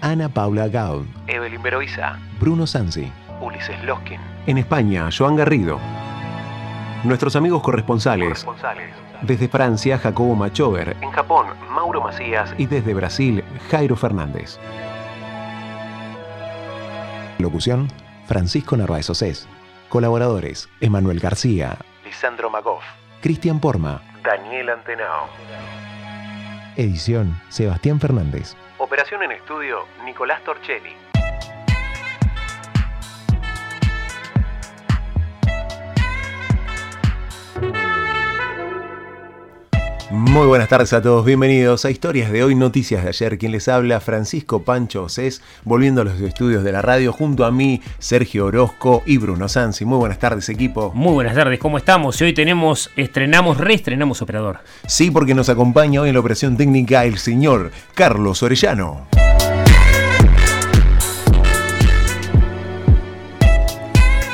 Ana Paula Gaud. Evelyn Beroiza. Bruno Sansi. Ulises Loskin. En España, Joan Garrido. Nuestros amigos corresponsales. Desde Francia, Jacobo Machover. En Japón, Mauro Macías. Y desde Brasil, Jairo Fernández. Locución, Francisco Narváez Océs. Colaboradores, Emanuel García. Lisandro Magoff. Cristian Porma. Daniel Antenao. Edición, Sebastián Fernández. Operación en estudio, Nicolás Torchelli. Muy buenas tardes a todos, bienvenidos a Historias de hoy, Noticias de ayer. Quien les habla, Francisco Pancho Cés, volviendo a los estudios de la radio, junto a mí, Sergio Orozco y Bruno Sansi. Muy buenas tardes, equipo. Muy buenas tardes, ¿cómo estamos? Y hoy tenemos, estrenamos, reestrenamos operador. Sí, porque nos acompaña hoy en la operación técnica el señor Carlos Orellano.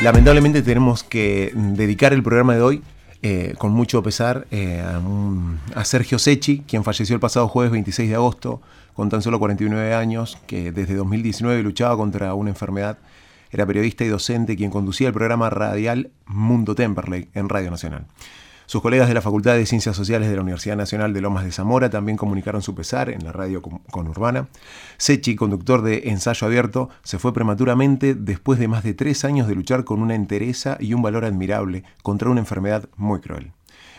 Lamentablemente tenemos que dedicar el programa de hoy eh, con mucho pesar eh, a, Sergio Sechi, quien falleció el pasado jueves 26 de agosto, con tan solo 49 años, que desde 2019 luchaba contra una enfermedad. Era periodista y docente quien conducía el programa radial Mundo Temperley en Radio Nacional. Sus colegas de la Facultad de Ciencias Sociales de la Universidad Nacional de Lomas de Zamora también comunicaron su pesar en la radio conurbana. Sechi, conductor de Ensayo Abierto, se fue prematuramente después de más de tres años de luchar con una entereza y un valor admirable contra una enfermedad muy cruel.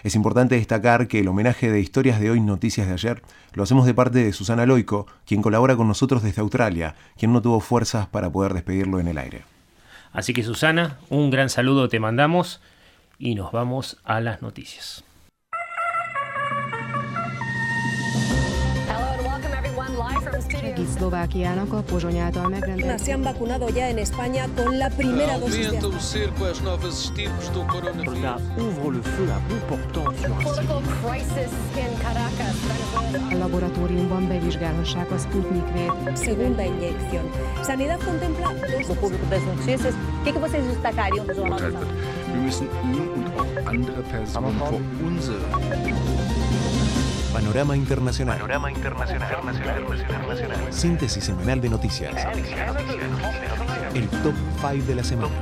Es importante destacar que el homenaje de Historias de hoy, Noticias de ayer, lo hacemos de parte de Susana Loico, quien colabora con nosotros desde Australia, quien no tuvo fuerzas para poder despedirlo en el aire. Así que Susana, un gran saludo te mandamos y nos vamos a las noticias. Se han vacunado ya en España con la primera dosis de. Segunda inyección. Sanidad contempla dos... No público das notícias, o que, vocês destacariam Wir müssen ihn und auch andere Personen vor unsere Panorama Internacional. Panorama Internacional. Síntesis semanal de noticias. El top 5 de la semana.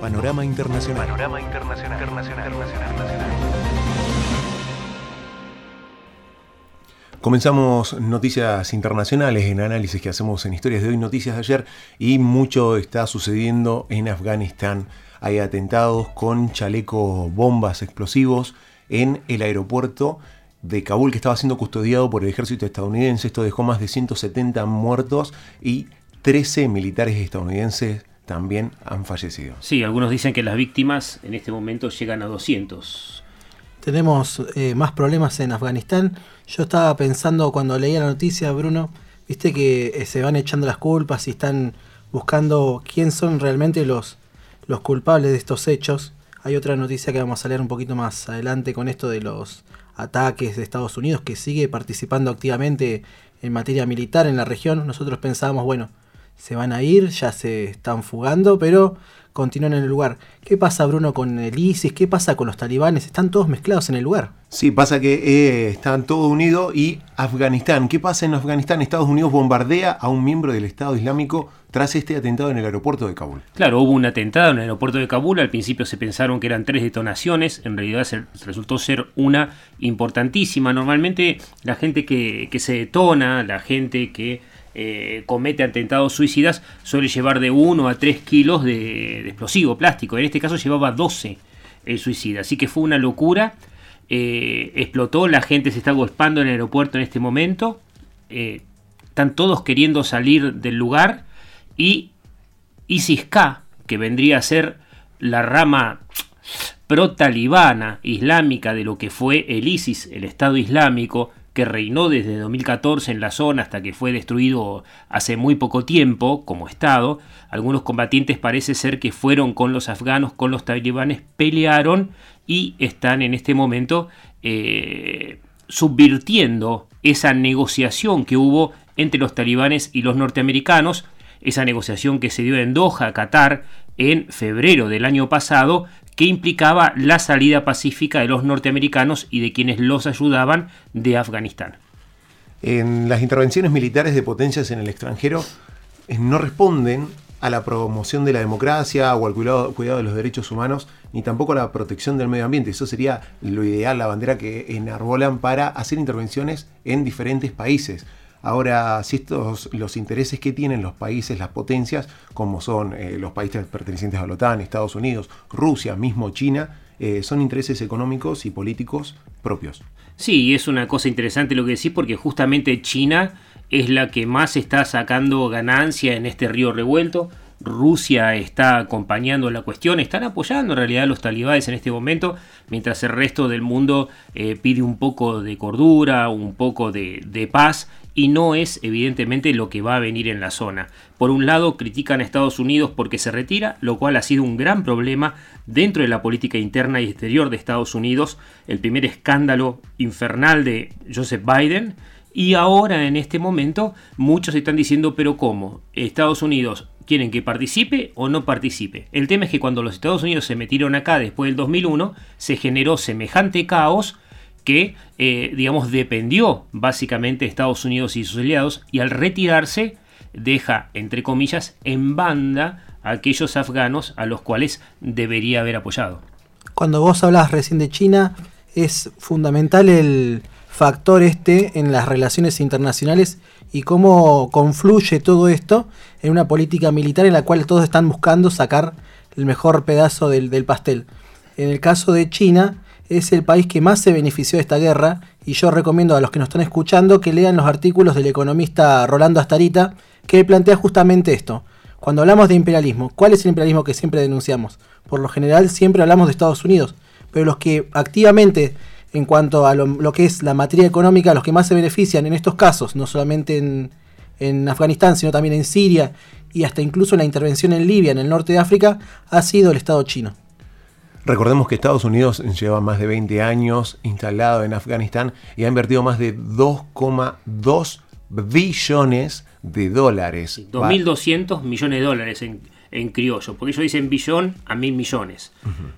Panorama Internacional. Panorama Internacional. Comenzamos noticias internacionales en análisis que hacemos en historias de hoy, noticias de ayer, y mucho está sucediendo en Afganistán. Hay atentados con chalecos bombas explosivos en el aeropuerto de Kabul que estaba siendo custodiado por el ejército estadounidense. Esto dejó más de 170 muertos y 13 militares estadounidenses también han fallecido. Sí, algunos dicen que las víctimas en este momento llegan a 200. Tenemos eh, más problemas en Afganistán. Yo estaba pensando cuando leía la noticia, Bruno, viste que eh, se van echando las culpas y están buscando quién son realmente los, los culpables de estos hechos. Hay otra noticia que vamos a leer un poquito más adelante con esto de los ataques de Estados Unidos, que sigue participando activamente en materia militar en la región. Nosotros pensábamos, bueno, se van a ir, ya se están fugando, pero continúan en el lugar. ¿Qué pasa, Bruno, con el ISIS? ¿Qué pasa con los talibanes? Están todos mezclados en el lugar. Sí, pasa que eh, están todos unidos y Afganistán. ¿Qué pasa en Afganistán? Estados Unidos bombardea a un miembro del Estado Islámico tras este atentado en el aeropuerto de Kabul. Claro, hubo un atentado en el aeropuerto de Kabul. Al principio se pensaron que eran tres detonaciones. En realidad resultó ser una importantísima. Normalmente la gente que, que se detona, la gente que eh, comete atentados suicidas suele llevar de 1 a 3 kilos de, explosivo plástico. En este caso llevaba 12 el suicida. Así que fue una locura. Eh, explotó, la gente se está golpeando en el aeropuerto en este momento. Eh, están todos queriendo salir del lugar. Y ISIS-K, que vendría a ser la rama pro-talibana islámica de lo que fue el ISIS, el Estado Islámico, que reinó desde 2014 en la zona hasta que fue destruido hace muy poco tiempo como Estado. Algunos combatientes parece ser que fueron con los afganos, con los talibanes, pelearon y están en este momento eh, subvirtiendo esa negociación que hubo entre los talibanes y los norteamericanos, esa negociación que se dio en Doha, Qatar, en febrero del año pasado, que implicaba la salida pacífica de los norteamericanos y de quienes los ayudaban de Afganistán. En las intervenciones militares de potencias en el extranjero eh, no responden a la promoción de la democracia o al cuidado, cuidado, de los derechos humanos, ni tampoco a la protección del medio ambiente. Eso sería lo ideal, la bandera que enarbolan para hacer intervenciones en diferentes países. Ahora, si estos, los intereses que tienen los países, las potencias, como son eh, los países pertenecientes a la OTAN, Estados Unidos, Rusia, mismo China, eh, son intereses económicos y políticos propios. Sí, es una cosa interesante lo que decís porque justamente China es la que más está sacando ganancia en este río revuelto. Rusia está acompañando la cuestión, están apoyando en realidad a los talibanes en este momento, mientras el resto del mundo eh, pide un poco de cordura, un poco de, de paz y no es evidentemente lo que va a venir en la zona. Por un lado critican a Estados Unidos porque se retira, lo cual ha sido un gran problema dentro de la política interna y exterior de Estados Unidos, el primer escándalo infernal de Joseph Biden. Y ahora en este momento muchos están diciendo, pero ¿cómo? Estados Unidos quieren que participe o no participe. El tema es que cuando los Estados Unidos se metieron acá después del 2001, se generó semejante caos que, eh, digamos, dependió básicamente de Estados Unidos y sus aliados y al retirarse deja, entre comillas, en banda a aquellos afganos a los cuales debería haber apoyado. Cuando vos hablas recién de China, es fundamental el factor este en las relaciones internacionales y cómo confluye todo esto en una política militar en la cual todos están buscando sacar el mejor pedazo del pastel. En el caso de China, es el país que más se benefició de esta guerra y yo recomiendo a los que nos están escuchando que lean los artículos del economista Rolando Astarita que plantea justamente esto. Cuando hablamos de imperialismo, ¿cuál es el imperialismo que siempre denunciamos? Por lo general siempre hablamos de Estados Unidos, pero los que activamente en cuanto a lo, que es la materia económica, los que más se benefician en estos casos, no solamente en, en Afganistán, sino también en Siria y hasta incluso la intervención en Libia, en el norte de África, ha sido el Estado chino. Recordemos que Estados Unidos lleva más de 20 años instalado en Afganistán y ha invertido más de 2,2 billones de dólares. 2.200 millones de dólares en, criollo, porque ellos dicen billón a mil millones,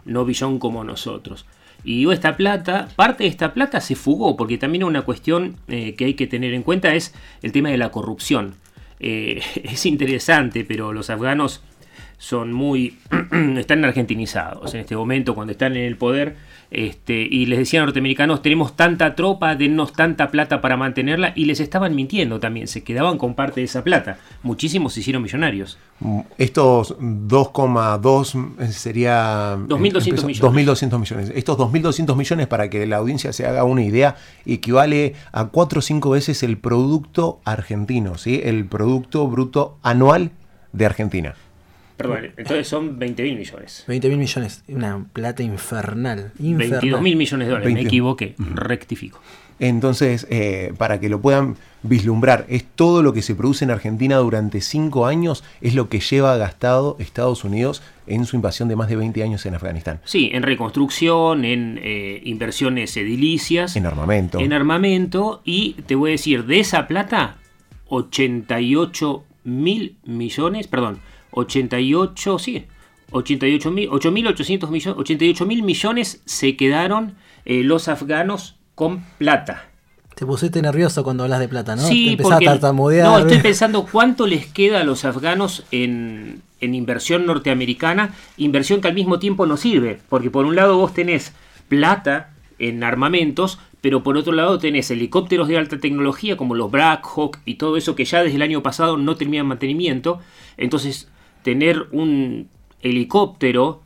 no billón como nosotros. Y esta plata, parte de esta plata se fugó, porque también una cuestión eh, que hay que tener en cuenta es el tema de la corrupción. Eh, es interesante, pero los afganos son muy están argentinizados en este momento cuando están en el poder este, y les decían norteamericanos tenemos tanta tropa, dennos tanta plata para mantenerla y les estaban mintiendo también, se quedaban con parte de esa plata. Muchísimos se hicieron millonarios. Mm, estos 2,2 eh, sería 2.200 millones. 2.200 millones. Estos 2.200 millones, para que la audiencia se haga una idea, equivale a 4 o 5 veces el producto argentino, ¿sí? el producto bruto anual de Argentina. Perdón, entonces son 20 mil millones. 20 mil millones, una plata infernal. infernal. 22 mil millones de dólares, me equivoqué, rectifico. Entonces, eh, para que lo puedan vislumbrar, es todo lo que se produce en Argentina durante 5 años, es lo que lleva gastado Estados Unidos en su invasión de más de 20 años en Afganistán. Sí, en reconstrucción, en eh, inversiones edilicias. En armamento. En armamento, y te voy a decir, de esa plata, 88 mil millones, perdón, 88, sí, 88 mil, 8.800 millones, 88 mil millones se quedaron eh, los afganos con plata. Te pusiste nervioso cuando hablas de plata, ¿no? Sí, Te porque, a tartamudear. No, estoy pensando cuánto les queda a los afganos en, en inversión norteamericana, inversión que al mismo tiempo no sirve, porque por un lado vos tenés plata en armamentos, pero por otro lado tenés helicópteros de alta tecnología como los Black Hawk y todo eso que ya desde el año pasado no tenían mantenimiento, entonces tener un helicóptero,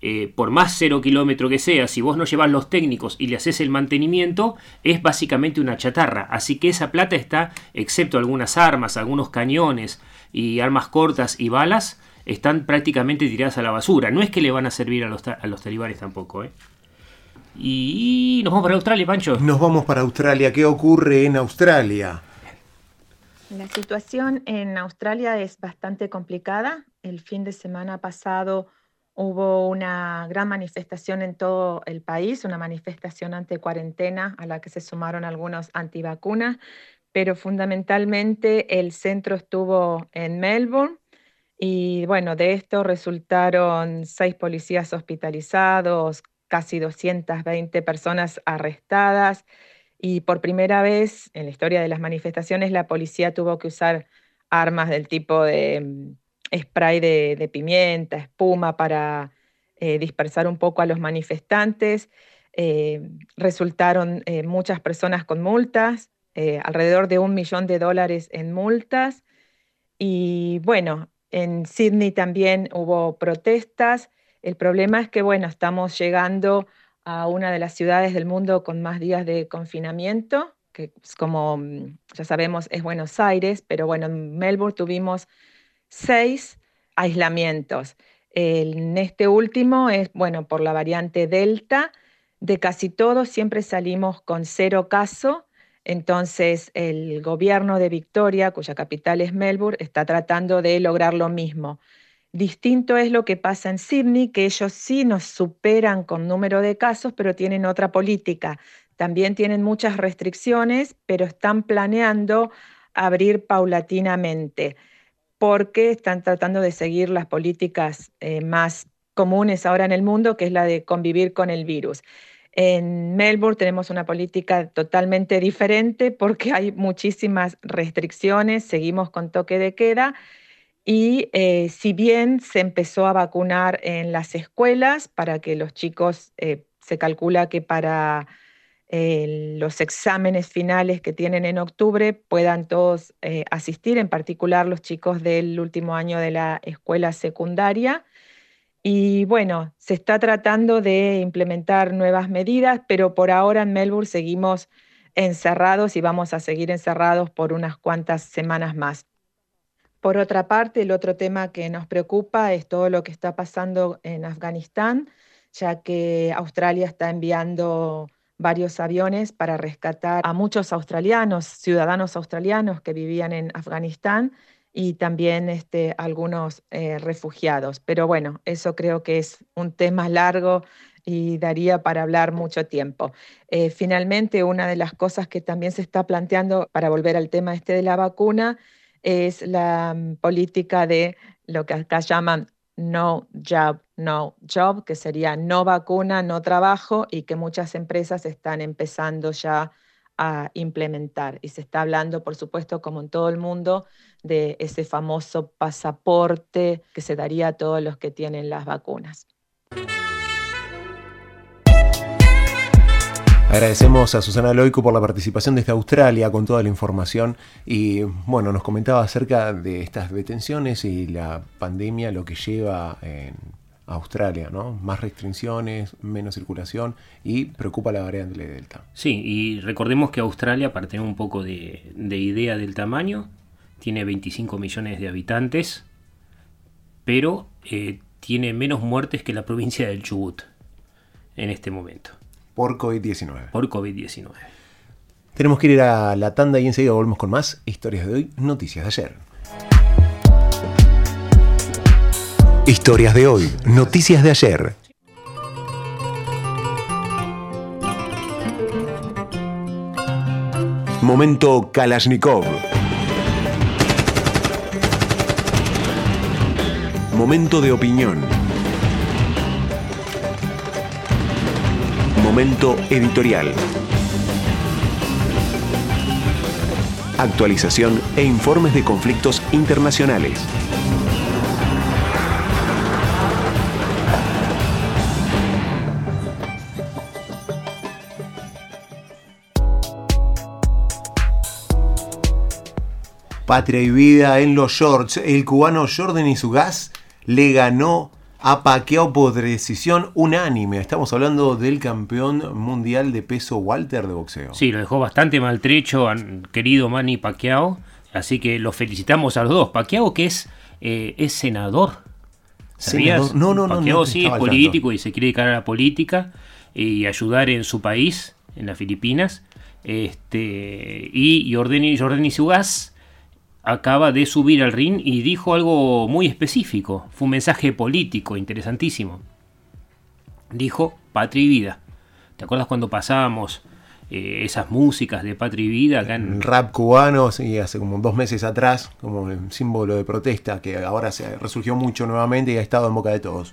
eh, por más cero kilómetro que sea, si vos no llevas los técnicos y le haces el mantenimiento, es básicamente una chatarra. Así que esa plata está, excepto algunas armas, algunos cañones y armas cortas y balas, están prácticamente tiradas a la basura. No es que le van a servir a los, a los talibanes tampoco. ¿eh? Y nos vamos para Australia, Pancho. Nos vamos para Australia. ¿Qué ocurre en Australia? La situación en Australia es bastante complicada. El fin de semana pasado hubo una gran manifestación en todo el país, una manifestación ante cuarentena a la que se sumaron algunos antivacunas, pero fundamentalmente el centro estuvo en Melbourne y bueno, de esto resultaron seis policías hospitalizados, casi 220 personas arrestadas y por primera vez en la historia de las manifestaciones la policía tuvo que usar armas del tipo de mm, spray de, pimienta, espuma para eh, dispersar un poco a los manifestantes. Eh, resultaron eh, muchas personas con multas, alrededor de un millón de dólares en multas. Y bueno, en Sydney también hubo protestas el problema es que, bueno, estamos llegando a una de las ciudades del mundo con más días de confinamiento, que como mm, ya sabemos es Buenos Aires, pero bueno, en Melbourne tuvimos seis aislamientos. En este último es, bueno, por la variante Delta, de casi todos siempre salimos con cero caso. Entonces, el gobierno de Victoria, cuya capital es Melbourne, está tratando de lograr lo mismo. Distinto es lo que pasa en Sydney, que ellos sí nos superan con número de casos, pero tienen otra política. También tienen muchas restricciones, pero están planeando abrir paulatinamente, porque están tratando de seguir las políticas eh, más comunes ahora en el mundo, que es la de convivir con el virus. En Melbourne tenemos una política totalmente diferente porque hay muchísimas restricciones, seguimos con toque de queda y eh, si bien se empezó a vacunar en las escuelas para que los chicos, eh, se calcula que para eh, los exámenes finales que tienen en octubre puedan todos asistir, en particular los chicos del último año de la escuela secundaria. Y bueno, se está tratando de implementar nuevas medidas, pero por ahora en Melbourne seguimos encerrados y vamos a seguir encerrados por unas cuantas semanas más. Por otra parte, el otro tema que nos preocupa es todo lo que está pasando en Afganistán, ya que Australia está enviando varios aviones para rescatar a muchos australianos, ciudadanos australianos que vivían en Afganistán y también este, algunos eh, refugiados. Pero bueno, eso creo que es un tema largo y daría para hablar mucho tiempo. Eh, finalmente, una de las cosas que también se está planteando para volver al tema este de la vacuna es la mm, política de lo que acá llaman no job, no job, que sería no vacuna, no trabajo y que muchas empresas están empezando ya a implementar. Y se está hablando, por supuesto, como en todo el mundo, de ese famoso pasaporte que se daría a todos los que tienen las vacunas. Agradecemos a Susana Loico por la participación desde Australia con toda la información y bueno, nos comentaba acerca de estas detenciones y la pandemia, lo que lleva en Australia, ¿no? Más restricciones, menos circulación y preocupa la variante Delta. Sí, y recordemos que Australia, para tener un poco de, idea del tamaño, tiene 25 millones de habitantes, pero eh, tiene menos muertes que la provincia del Chubut en este momento. Por COVID-19. Por COVID-19. Tenemos que ir a la tanda y enseguida volvemos con más historias de hoy, noticias de ayer. Historias de hoy, noticias de ayer. Momento Kalashnikov. Momento de opinión. Momento editorial. Actualización e informes de conflictos internacionales. Patria y vida en los shorts. El cubano Jordan y su gas le ganó a Pacquiao por decisión unánime. Estamos hablando del campeón mundial de peso Walter de boxeo. Sí, lo dejó bastante maltrecho, querido Manny Pacquiao. Así que lo felicitamos a los dos. Pacquiao que es, eh, es senador. ¿Senador? No, no, no. Pacquiao sí es político y se quiere dedicar a la política. y ayudar en su país, en las Filipinas. Este, y Jordani, Jordani acaba de subir al ring y dijo algo muy específico. Fue un mensaje político interesantísimo. Dijo patria y vida. ¿Te acuerdas cuando pasábamos eh, esas músicas de patria y vida acá en... Rap cubano, sí, hace como dos meses atrás, como símbolo de protesta que ahora se resurgió mucho nuevamente y ha estado en boca de todos.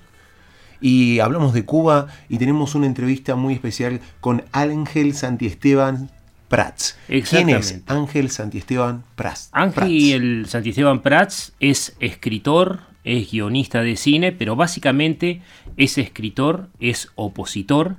Y hablamos de Cuba y tenemos una entrevista muy especial con Ángel Santiesteban Prats. ¿Quién es Ángel Santiesteban Prats? Ángel Santiesteban Prats es escritor, es guionista de cine, pero básicamente es escritor, es opositor.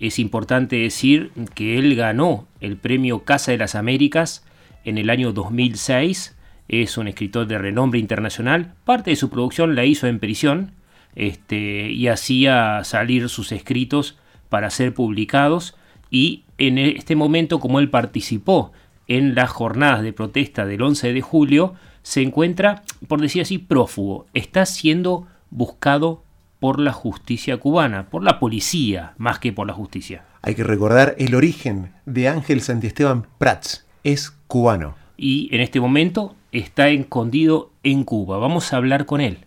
Es importante decir que él ganó el premio Casa de las Américas en el año 2006. Es un escritor de renombre internacional. Parte de su producción la hizo en prisión este, y hacía salir sus escritos para ser publicados y en este momento, como él participó en las jornadas de protesta del 11 de julio, se encuentra, por decir así, prófugo. Está siendo buscado por la justicia cubana, por la policía, más que por la justicia. Hay que recordar el origen de Ángel Santiesteban Prats. Es cubano. Y en este momento está escondido en Cuba. Vamos a hablar con él.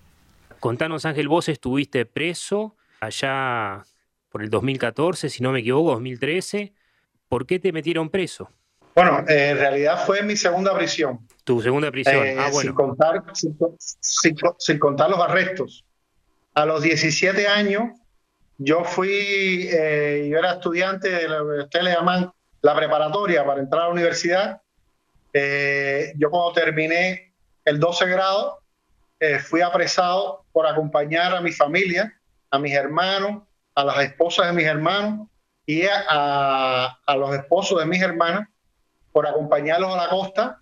Contanos, Ángel, vos estuviste preso allá por el 2014, si no me equivoco, 2013. ¿Por qué te metieron preso? Bueno, eh, en realidad fue mi segunda prisión. Tu segunda prisión. Eh, ah, bueno. sin, contar, sin, contar los arrestos. A los 17 años, yo fui, eh, yo era estudiante de lo que ustedes le llaman la preparatoria para entrar a la universidad. yo cuando terminé el 12 grado, fui apresado por acompañar a mi familia, a mis hermanos, a las esposas de mis hermanos y a, los esposos de mis hermanas por acompañarlos a la costa.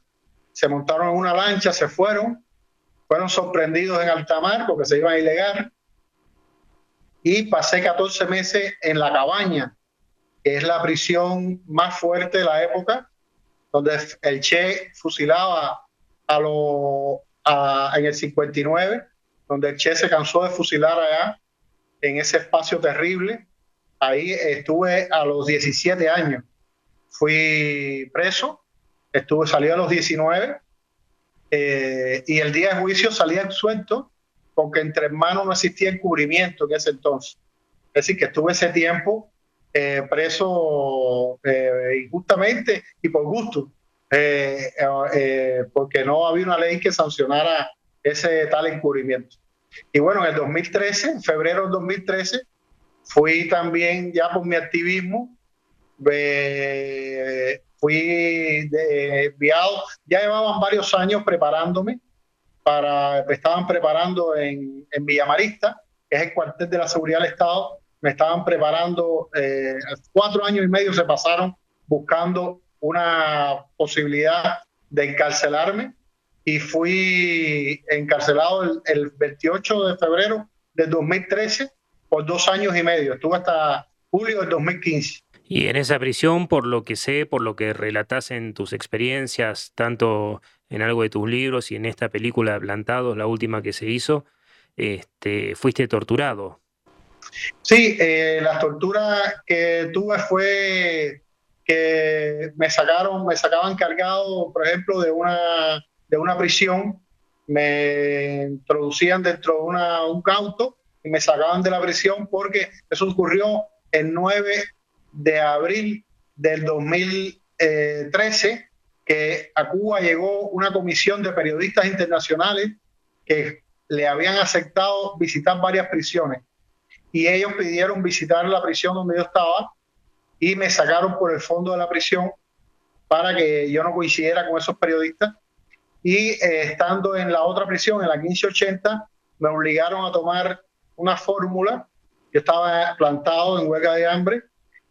Se montaron en una lancha, se fueron, fueron sorprendidos en alta mar porque se iban a ilegal. Y pasé 14 meses en la cabaña, que es la prisión más fuerte de la época, donde el Che fusilaba a los en el 59, donde el Che se cansó de fusilar allá en ese espacio terrible. Ahí estuve a los 17 años. Fui preso, estuve, salí a los 19 eh, y el día de juicio salí suelto porque entre hermanos no existía encubrimiento en ese entonces. Es decir, que estuve ese tiempo eh, preso eh, injustamente y por gusto, porque no había una ley que sancionara ese tal encubrimiento. Y bueno, en el 2013, en febrero del 2013, fui también ya por mi activismo, fui enviado, ya llevaban varios años preparándome para, me estaban preparando en, en Villamarista, que es el cuartel de la seguridad del Estado, me estaban preparando, eh, cuatro años y medio se pasaron buscando una posibilidad de encarcelarme y fui encarcelado el, 28 de febrero del 2013 por dos años y medio. Estuve hasta julio del 2015. Y en esa prisión, por lo que sé, por lo que relatas en tus experiencias, tanto en algo de tus libros y en esta película Plantados, la última que se hizo, este, fuiste torturado. Sí, eh, la tortura que tuve fue que me sacaron, me sacaban cargado, por ejemplo, de una de una prisión, me introducían dentro de una, un auto y me sacaban de la prisión porque eso ocurrió el 9 de abril del 2013, que a Cuba llegó una comisión de periodistas internacionales que le habían aceptado visitar varias prisiones. Y ellos pidieron visitar la prisión donde yo estaba y me sacaron por el fondo de la prisión para que yo no coincidiera con esos periodistas y eh, estando en la otra prisión, en la 1580, me obligaron a tomar una fórmula. Yo estaba plantado en huelga de hambre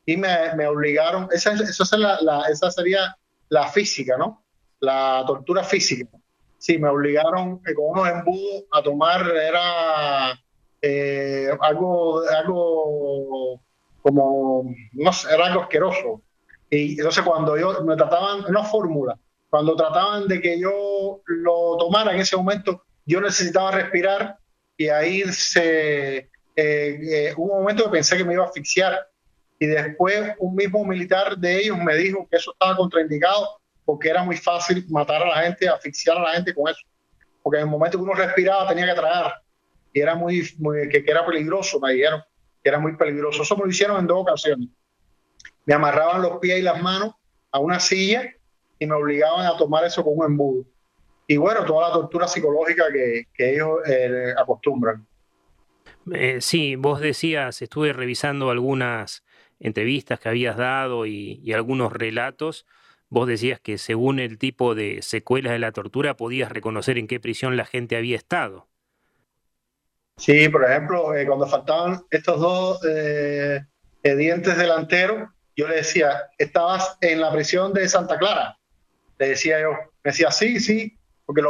y me, me obligaron, esa, esa, sería la física, ¿no? La tortura física. Sí, me obligaron eh, con unos embudos a tomar, era eh, algo, algo como, no sé, era algo asqueroso. Y entonces cuando yo me trataban una fórmula, cuando trataban de que yo lo tomara en ese momento, yo necesitaba respirar y ahí se, eh, eh, hubo un momento que pensé que me iba a asfixiar y después un mismo militar de ellos me dijo que eso estaba contraindicado porque era muy fácil matar a la gente, asfixiar a la gente con eso. Porque en el momento que uno respiraba tenía que tragar y era muy, que, que, era peligroso, me dijeron que era muy peligroso. Eso me lo hicieron en dos ocasiones. Me amarraban los pies y las manos a una silla y me obligaban a tomar eso con un embudo. Y bueno, toda la tortura psicológica que, que ellos eh, acostumbran. Eh, sí, vos decías, estuve revisando algunas entrevistas que habías dado y, algunos relatos, vos decías que según el tipo de secuelas de la tortura podías reconocer en qué prisión la gente había estado. Sí, por ejemplo, eh, cuando faltaban estos dos eh, eh, dientes delanteros, yo le decía, estabas en la prisión de Santa Clara. Le decía yo, me decía, sí, sí, porque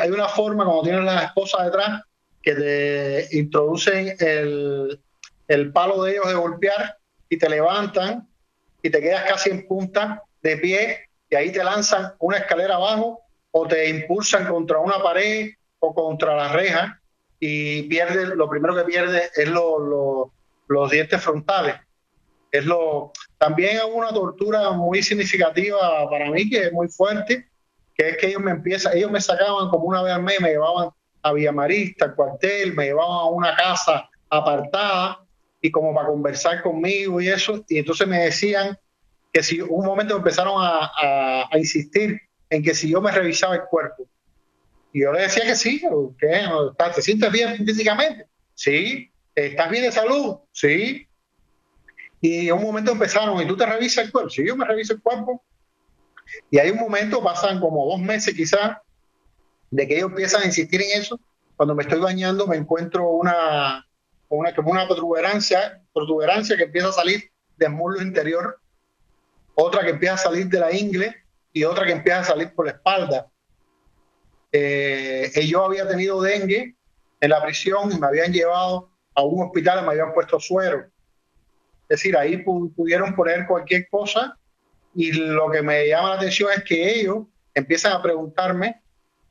hay una forma cuando tienes la esposa detrás que te introducen el, el palo de ellos de golpear y te levantan y te quedas casi en punta de pie y ahí te lanzan una escalera abajo o te impulsan contra una pared o contra la reja y pierdes, lo primero que pierdes es los dientes frontales. Es lo, también hay una tortura muy significativa para mí, que es muy fuerte, que es que ellos me empiezan, ellos me sacaban como una vez al mes, me llevaban a Villamarista, al cuartel, me llevaban a una casa apartada y como para conversar conmigo y eso. Y entonces me decían que si un momento empezaron a, insistir en que si yo me revisaba el cuerpo. Y yo le decía que sí, que ¿te sientes bien físicamente? Sí. ¿Estás bien de salud? Sí. Y en un momento empezaron, ¿y tú te revisas el cuerpo? Sí, yo me reviso el cuerpo. Y hay un momento, pasan como dos meses quizás, de que ellos empiezan a insistir en eso. Cuando me estoy bañando me encuentro una, una, como una protuberancia, protuberancia que empieza a salir del muslo interior, otra que empieza a salir de la ingle y otra que empieza a salir por la espalda. Eh, yo había tenido dengue en la prisión y me habían llevado a un hospital y me habían puesto suero. Es decir, ahí pudieron poner cualquier cosa y lo que me llama la atención es que ellos empiezan a preguntarme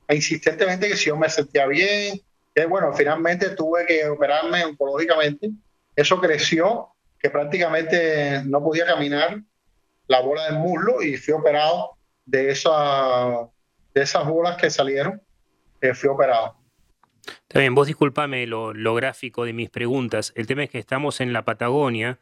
insistentemente que si yo me sentía bien, bueno, finalmente tuve que operarme oncológicamente. Eso creció, que prácticamente no podía caminar la bola del muslo y fui operado de, esa, de esas bolas que salieron. Eh, fui operado. Está bien, vos disculpame lo, gráfico de mis preguntas. El tema es que estamos en la Patagonia,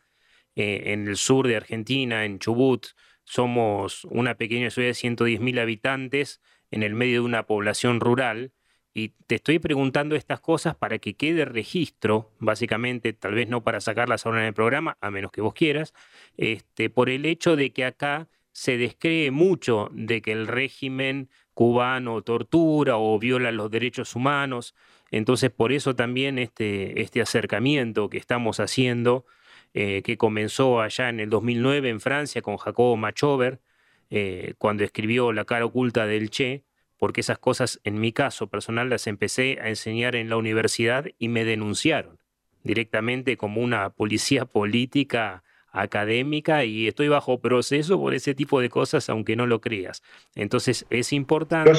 eh, en el sur de Argentina, en Chubut. Somos una pequeña ciudad de 110.000 habitantes en el medio de una población rural y te estoy preguntando estas cosas para que quede registro, básicamente, tal vez no para sacarlas ahora en el programa, a menos que vos quieras, este, por el hecho de que acá se descree mucho de que el régimen cubano tortura o viola los derechos humanos. Entonces, por eso también este, este acercamiento que estamos haciendo, eh, que comenzó allá en el 2009 en Francia con Jacobo Machover, eh, cuando escribió La cara oculta del Che, porque esas cosas en mi caso personal las empecé a enseñar en la universidad y me denunciaron directamente como una policía política académica y estoy bajo proceso por ese tipo de cosas, aunque no lo creas. Entonces es importante...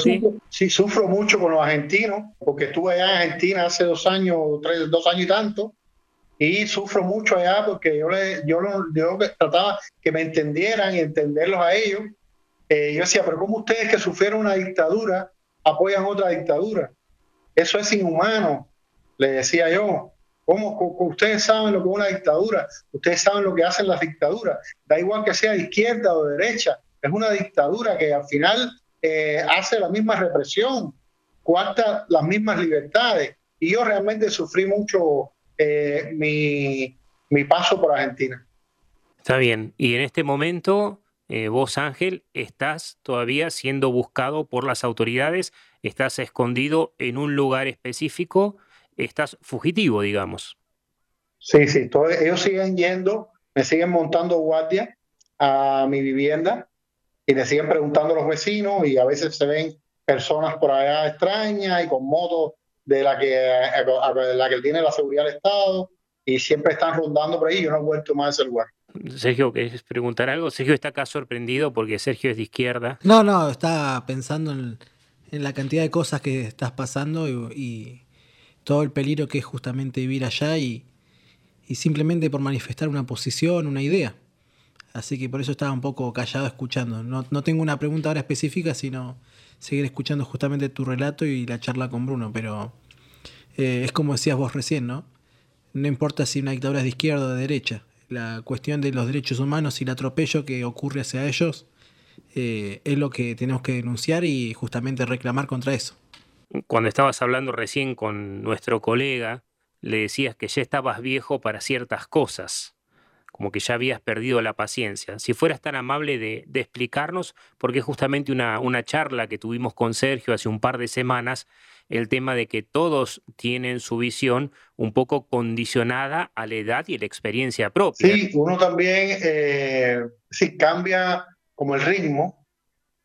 sí, sufro mucho con los argentinos, porque estuve allá en Argentina hace dos años, tres, dos años y tanto, y sufro mucho allá porque yo, le, yo, yo trataba que me entendieran y entenderlos a ellos, eh, yo decía, pero ¿cómo ustedes que sufrieron una dictadura apoyan otra dictadura? Eso es inhumano, le decía yo. ¿Cómo, ustedes saben lo que es una dictadura? Ustedes saben lo que hacen las dictaduras. Da igual que sea de izquierda o de derecha. Es una dictadura que al final eh, hace la misma represión, cuarta las mismas libertades. Y yo realmente sufrí mucho eh, mi, mi paso por Argentina. Está bien. Y en este momento eh, vos Ángel estás todavía siendo buscado por las autoridades, estás escondido en un lugar específico, estás fugitivo, digamos. Sí, sí, ellos siguen yendo, me siguen montando guardia a mi vivienda y me siguen preguntando a los vecinos y a veces se ven personas por allá extrañas y con motos de la que, la que tiene la seguridad del Estado y siempre están rondando por ahí y yo no he vuelto más a ese lugar. Sergio, ¿querés preguntar algo? Sergio está acá sorprendido porque Sergio es de izquierda. No, no, está pensando en, la cantidad de cosas que estás pasando y, todo el peligro que es justamente vivir allá y, y simplemente por manifestar una posición, una idea. Así que por eso estaba un poco callado escuchando. No, no tengo una pregunta ahora específica, sino seguir escuchando justamente tu relato y la charla con Bruno, pero eh, es como decías vos recién, ¿no? No importa si una dictadura es de izquierda o de derecha, la cuestión de los derechos humanos y el atropello que ocurre hacia ellos eh, es lo que tenemos que denunciar y justamente reclamar contra eso. Cuando estabas hablando recién con nuestro colega, le decías que ya estabas viejo para ciertas cosas como que ya habías perdido la paciencia. Si fueras tan amable de, explicarnos, porque justamente una, una, charla que tuvimos con Sergio hace un par de semanas, el tema de que todos tienen su visión un poco condicionada a la edad y la experiencia propia. Sí, uno también, eh, sí, cambia como el ritmo,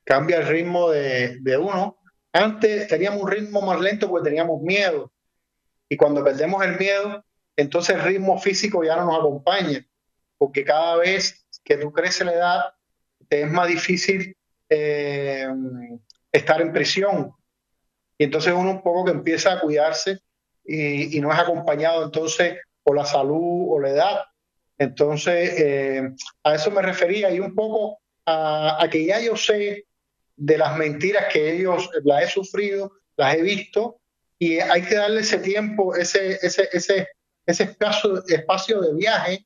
cambia el ritmo de, de uno. Antes teníamos un ritmo más lento porque teníamos miedo. Y cuando perdemos el miedo, entonces el ritmo físico ya no nos acompaña porque cada vez que tú creces la edad, te es más difícil eh, estar en prisión. Y entonces uno un poco que empieza a cuidarse y, no es acompañado entonces por la salud o la edad. Entonces, eh, a eso me refería y un poco a, a, que ya yo sé de las mentiras que ellos las he sufrido, las he visto, y hay que darle ese tiempo, ese, ese, ese, ese espacio, espacio de viaje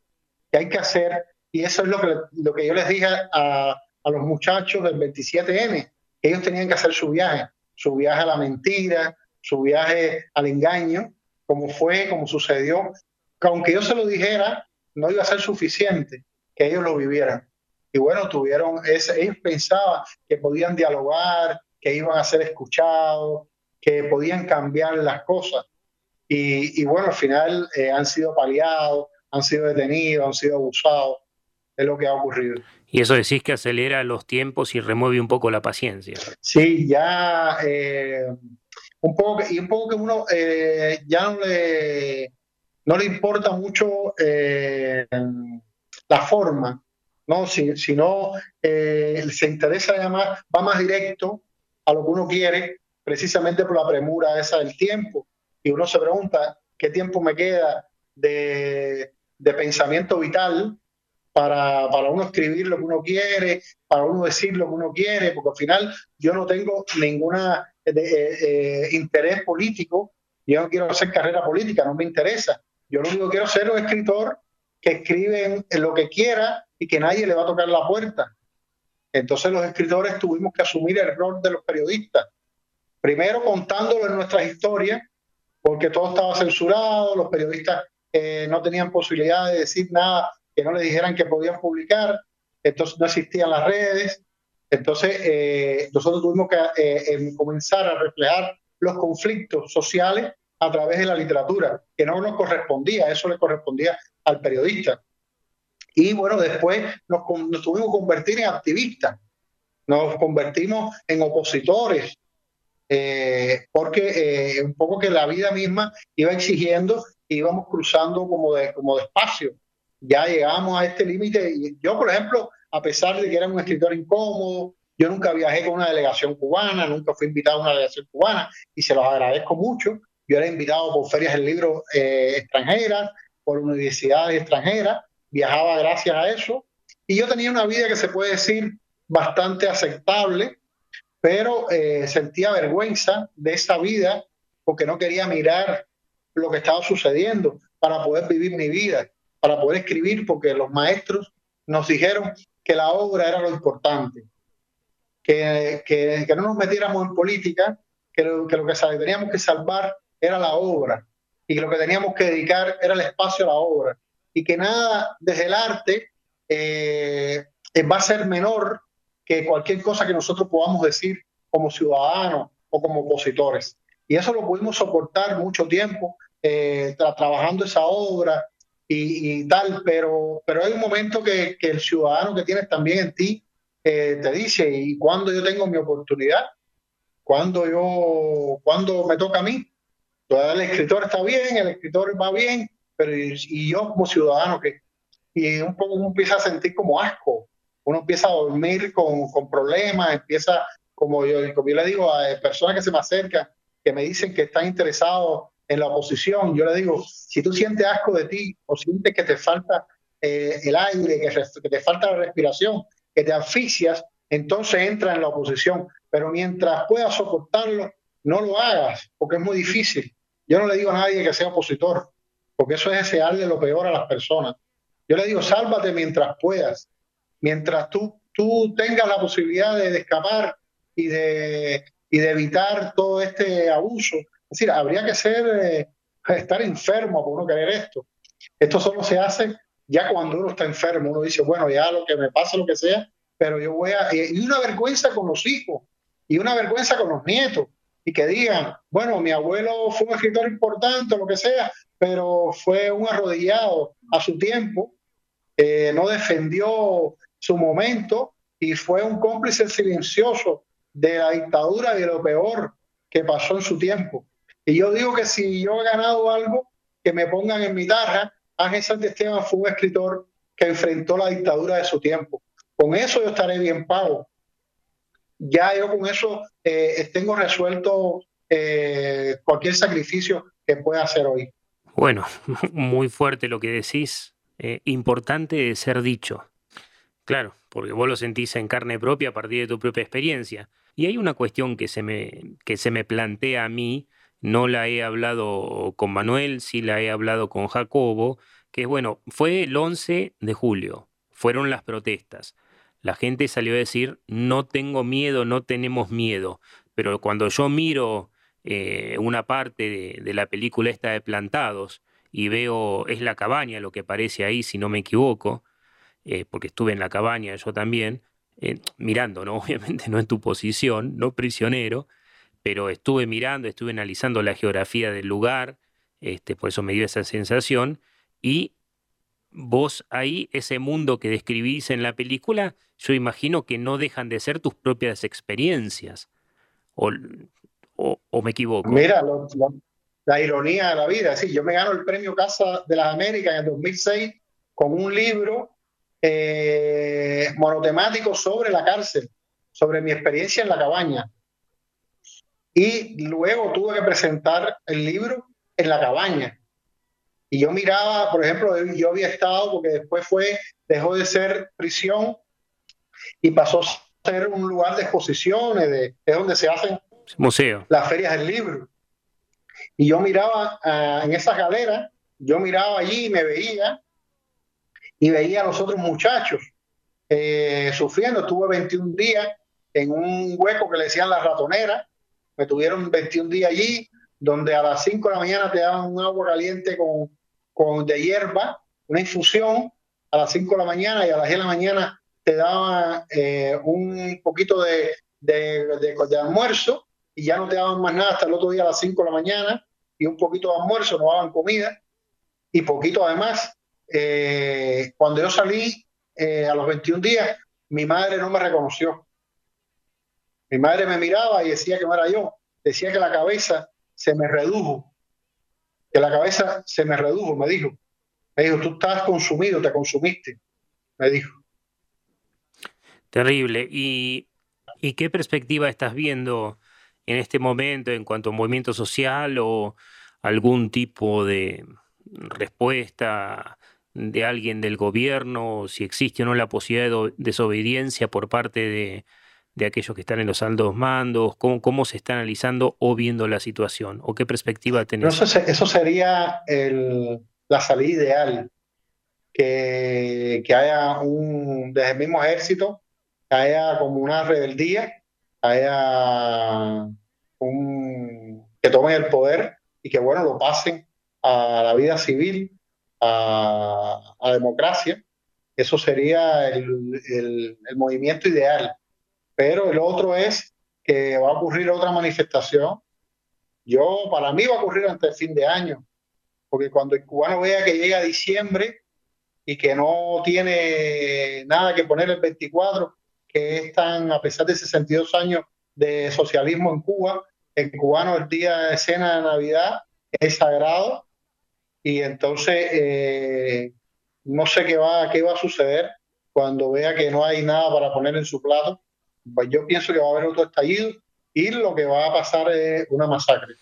hay que hacer. Y eso es lo que, lo que yo les dije a, a los muchachos del 27N, que ellos tenían que hacer su viaje, su viaje a la mentira, su viaje al engaño, como fue, como sucedió, que aunque yo se lo dijera, no iba a ser suficiente que ellos lo vivieran. Y bueno, tuvieron ese, ellos pensaban que podían dialogar, que iban a ser escuchados, que podían cambiar las cosas. Y, y bueno, al final eh, han sido paliados, han sido detenidos, han sido abusados. Es lo que ha ocurrido. Y eso decís que acelera los tiempos y remueve un poco la paciencia. Sí, ya eh, un poco y un poco que uno eh, ya no le, no le importa mucho eh, la forma, ¿no? Si, sino se interesa además, va más directo a lo que uno quiere, precisamente por la premura esa del tiempo. Y uno se pregunta, ¿qué tiempo me queda de, pensamiento vital para, para, uno escribir lo que uno quiere, para uno decir lo que uno quiere, porque al final yo no tengo ninguna eh, eh, interés político, yo no quiero hacer carrera política, no me interesa. Yo lo único que quiero ser un escritor que escribe lo que quiera y que nadie le va a tocar la puerta. Entonces los escritores tuvimos que asumir el rol de los periodistas. Primero contándolo en nuestras historias, porque todo estaba censurado, los periodistas no tenían posibilidad de decir nada que no le dijeran que podían publicar, entonces no existían las redes, entonces eh, nosotros tuvimos que eh, comenzar a reflejar los conflictos sociales a través de la literatura, que no nos correspondía, eso le correspondía al periodista. Y bueno, después nos, nos tuvimos que convertir en activistas, nos convertimos en opositores, eh, porque un poco que la vida misma iba exigiendo íbamos cruzando como, de, como despacio. Ya llegamos a este límite. y Yo, por ejemplo, a pesar de que era un escritor incómodo, yo nunca viajé con una delegación cubana, nunca fui invitado a una delegación cubana y se los agradezco mucho. Yo era invitado por ferias del libro eh, extranjeras, por universidades extranjeras, viajaba gracias a eso. Y yo tenía una vida que se puede decir bastante aceptable, pero eh, sentía vergüenza de esa vida porque no quería mirar lo que estaba sucediendo para poder vivir mi vida, para poder escribir, porque los maestros nos dijeron que la obra era lo importante, que, que, no nos metiéramos en política, que lo que, lo que teníamos que salvar era la obra y que lo que teníamos que dedicar era el espacio a la obra y que nada desde el arte eh, va a ser menor que cualquier cosa que nosotros podamos decir como ciudadanos o como opositores. Y eso lo pudimos soportar mucho tiempo eh, trabajando esa obra y, tal, pero, pero hay un momento que, que, el ciudadano que tienes también en ti eh, te dice, ¿y cuando yo tengo mi oportunidad? cuando yo, cuando me toca a mí? el escritor está bien, el escritor va bien, pero y, yo como ciudadano que y un poco uno empieza a sentir como asco, uno empieza a dormir con, con problemas, empieza, como yo, como yo le digo a personas que se me acercan, que me dicen que están interesados en la oposición, yo le digo, si tú sientes asco de ti o sientes que te falta eh, el aire, que, te falta la respiración, que te asfixias, entonces entra en la oposición. Pero mientras puedas soportarlo, no lo hagas, porque es muy difícil. Yo no le digo a nadie que sea opositor, porque eso es desearle lo peor a las personas. Yo le digo, sálvate mientras puedas, mientras tú, tú tengas la posibilidad de, escapar y de, y de evitar todo este abuso. Es decir, habría que ser, eh, estar enfermo por no querer esto. Esto solo se hace ya cuando uno está enfermo, uno dice, bueno, ya lo que me pase, lo que sea, pero yo voy a... Y una vergüenza con los hijos, y una vergüenza con los nietos, y que digan, bueno, mi abuelo fue un escritor importante, lo que sea, pero fue un arrodillado a su tiempo, eh, no defendió su momento y fue un cómplice silencioso de la dictadura y de lo peor que pasó en su tiempo. Y yo digo que si yo he ganado algo, que me pongan en mi tarra Ángel Esteban fue un escritor que enfrentó la dictadura de su tiempo. Con eso yo estaré bien pago. Ya yo con eso eh, tengo resuelto eh, cualquier sacrificio que pueda hacer hoy. Bueno, muy fuerte lo que decís. Eh, importante de ser dicho. Claro, porque vos lo sentís en carne propia a partir de tu propia experiencia. Y hay una cuestión que se me, que se me plantea a mí no la he hablado con Manuel, sí la he hablado con Jacobo, que es bueno, fue el 11 de julio, fueron las protestas. La gente salió a decir, no tengo miedo, no tenemos miedo. Pero cuando yo miro eh, una parte de, la película esta de Plantados y veo, es la cabaña lo que parece ahí, si no me equivoco, eh, porque estuve en la cabaña yo también, eh, mirando, ¿no? Obviamente no en tu posición, no prisionero, pero estuve mirando, estuve analizando la geografía del lugar, este, por eso me dio esa sensación, y vos ahí, ese mundo que describís en la película, yo imagino que no dejan de ser tus propias experiencias, o, me equivoco. Mira, la ironía de la vida, sí, yo me gano el premio Casa de las Américas en el 2006 con un libro eh, monotemático sobre la cárcel, sobre mi experiencia en la cabaña y luego tuve que presentar el libro en la cabaña. Y yo miraba, por ejemplo, yo había estado, porque después fue, dejó de ser prisión y pasó a ser un lugar de exposiciones, de, es donde se hacen Museo. las ferias del libro. Y yo miraba ah, en esas galeras, yo miraba allí y me veía, y veía a los otros muchachos eh, sufriendo. Estuve 21 días en un hueco que le decían la ratonera, me tuvieron 21 días allí, donde a las 5 de la mañana te daban un agua caliente con, con de hierba, una infusión a las 5 de la mañana y a las 10 de la mañana te daban eh, un poquito de, de, de, almuerzo y ya no te daban más nada hasta el otro día a las 5 de la mañana y un poquito de almuerzo, no daban comida y poquito además. Eh, cuando yo salí eh, a los 21 días, mi madre no me reconoció. Mi madre me miraba y decía que no era yo. Decía que la cabeza se me redujo. Que la cabeza se me redujo, me dijo. Me dijo, tú estás consumido, te consumiste. Me dijo. Terrible. ¿Y, ¿Y qué perspectiva estás viendo en este momento en cuanto a movimiento social o algún tipo de respuesta de alguien del gobierno, si existe o no la posibilidad de desobediencia por parte de, de aquellos que están en los altos mandos? ¿Cómo, cómo se está analizando o viendo la situación? ¿O qué perspectiva tenés? eso, sería la salida ideal, que, que, haya un, desde el mismo ejército, que haya como una rebeldía, que haya un, que tomen el poder y que, bueno, lo pasen a la vida civil, a, a democracia. Eso sería el, el, el movimiento ideal pero el otro es que va a ocurrir otra manifestación. Yo, para mí va a ocurrir antes del fin de año, porque cuando el cubano vea que llega diciembre y que no tiene nada que poner el 24, que es tan, a pesar de 62 años de socialismo en Cuba, el cubano el día de cena de Navidad es sagrado y entonces eh, no sé qué va, qué va a suceder cuando vea que no hay nada para poner en su plato yo pienso que va a haber otro estallido y lo que va a pasar es una masacre.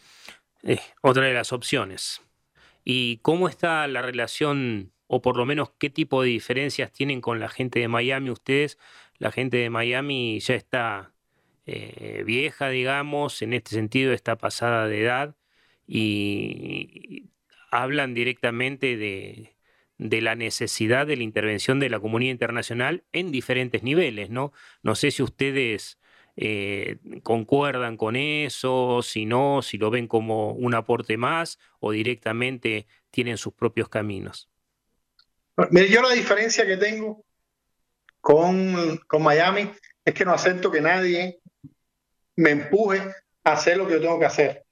eh, otra de las opciones. ¿Y cómo está la relación, o por lo menos qué tipo de diferencias tienen con la gente de Miami ustedes? La gente de Miami ya está eh, vieja, digamos, en este sentido está pasada de edad y hablan directamente de, de la necesidad de la intervención de la comunidad internacional en diferentes niveles, ¿no? No sé si ustedes eh, concuerdan con eso, si no, si lo ven como un aporte más o directamente tienen sus propios caminos. Mire, yo la diferencia que tengo con, con Miami es que no acepto que nadie me empuje a hacer lo que yo tengo que hacer.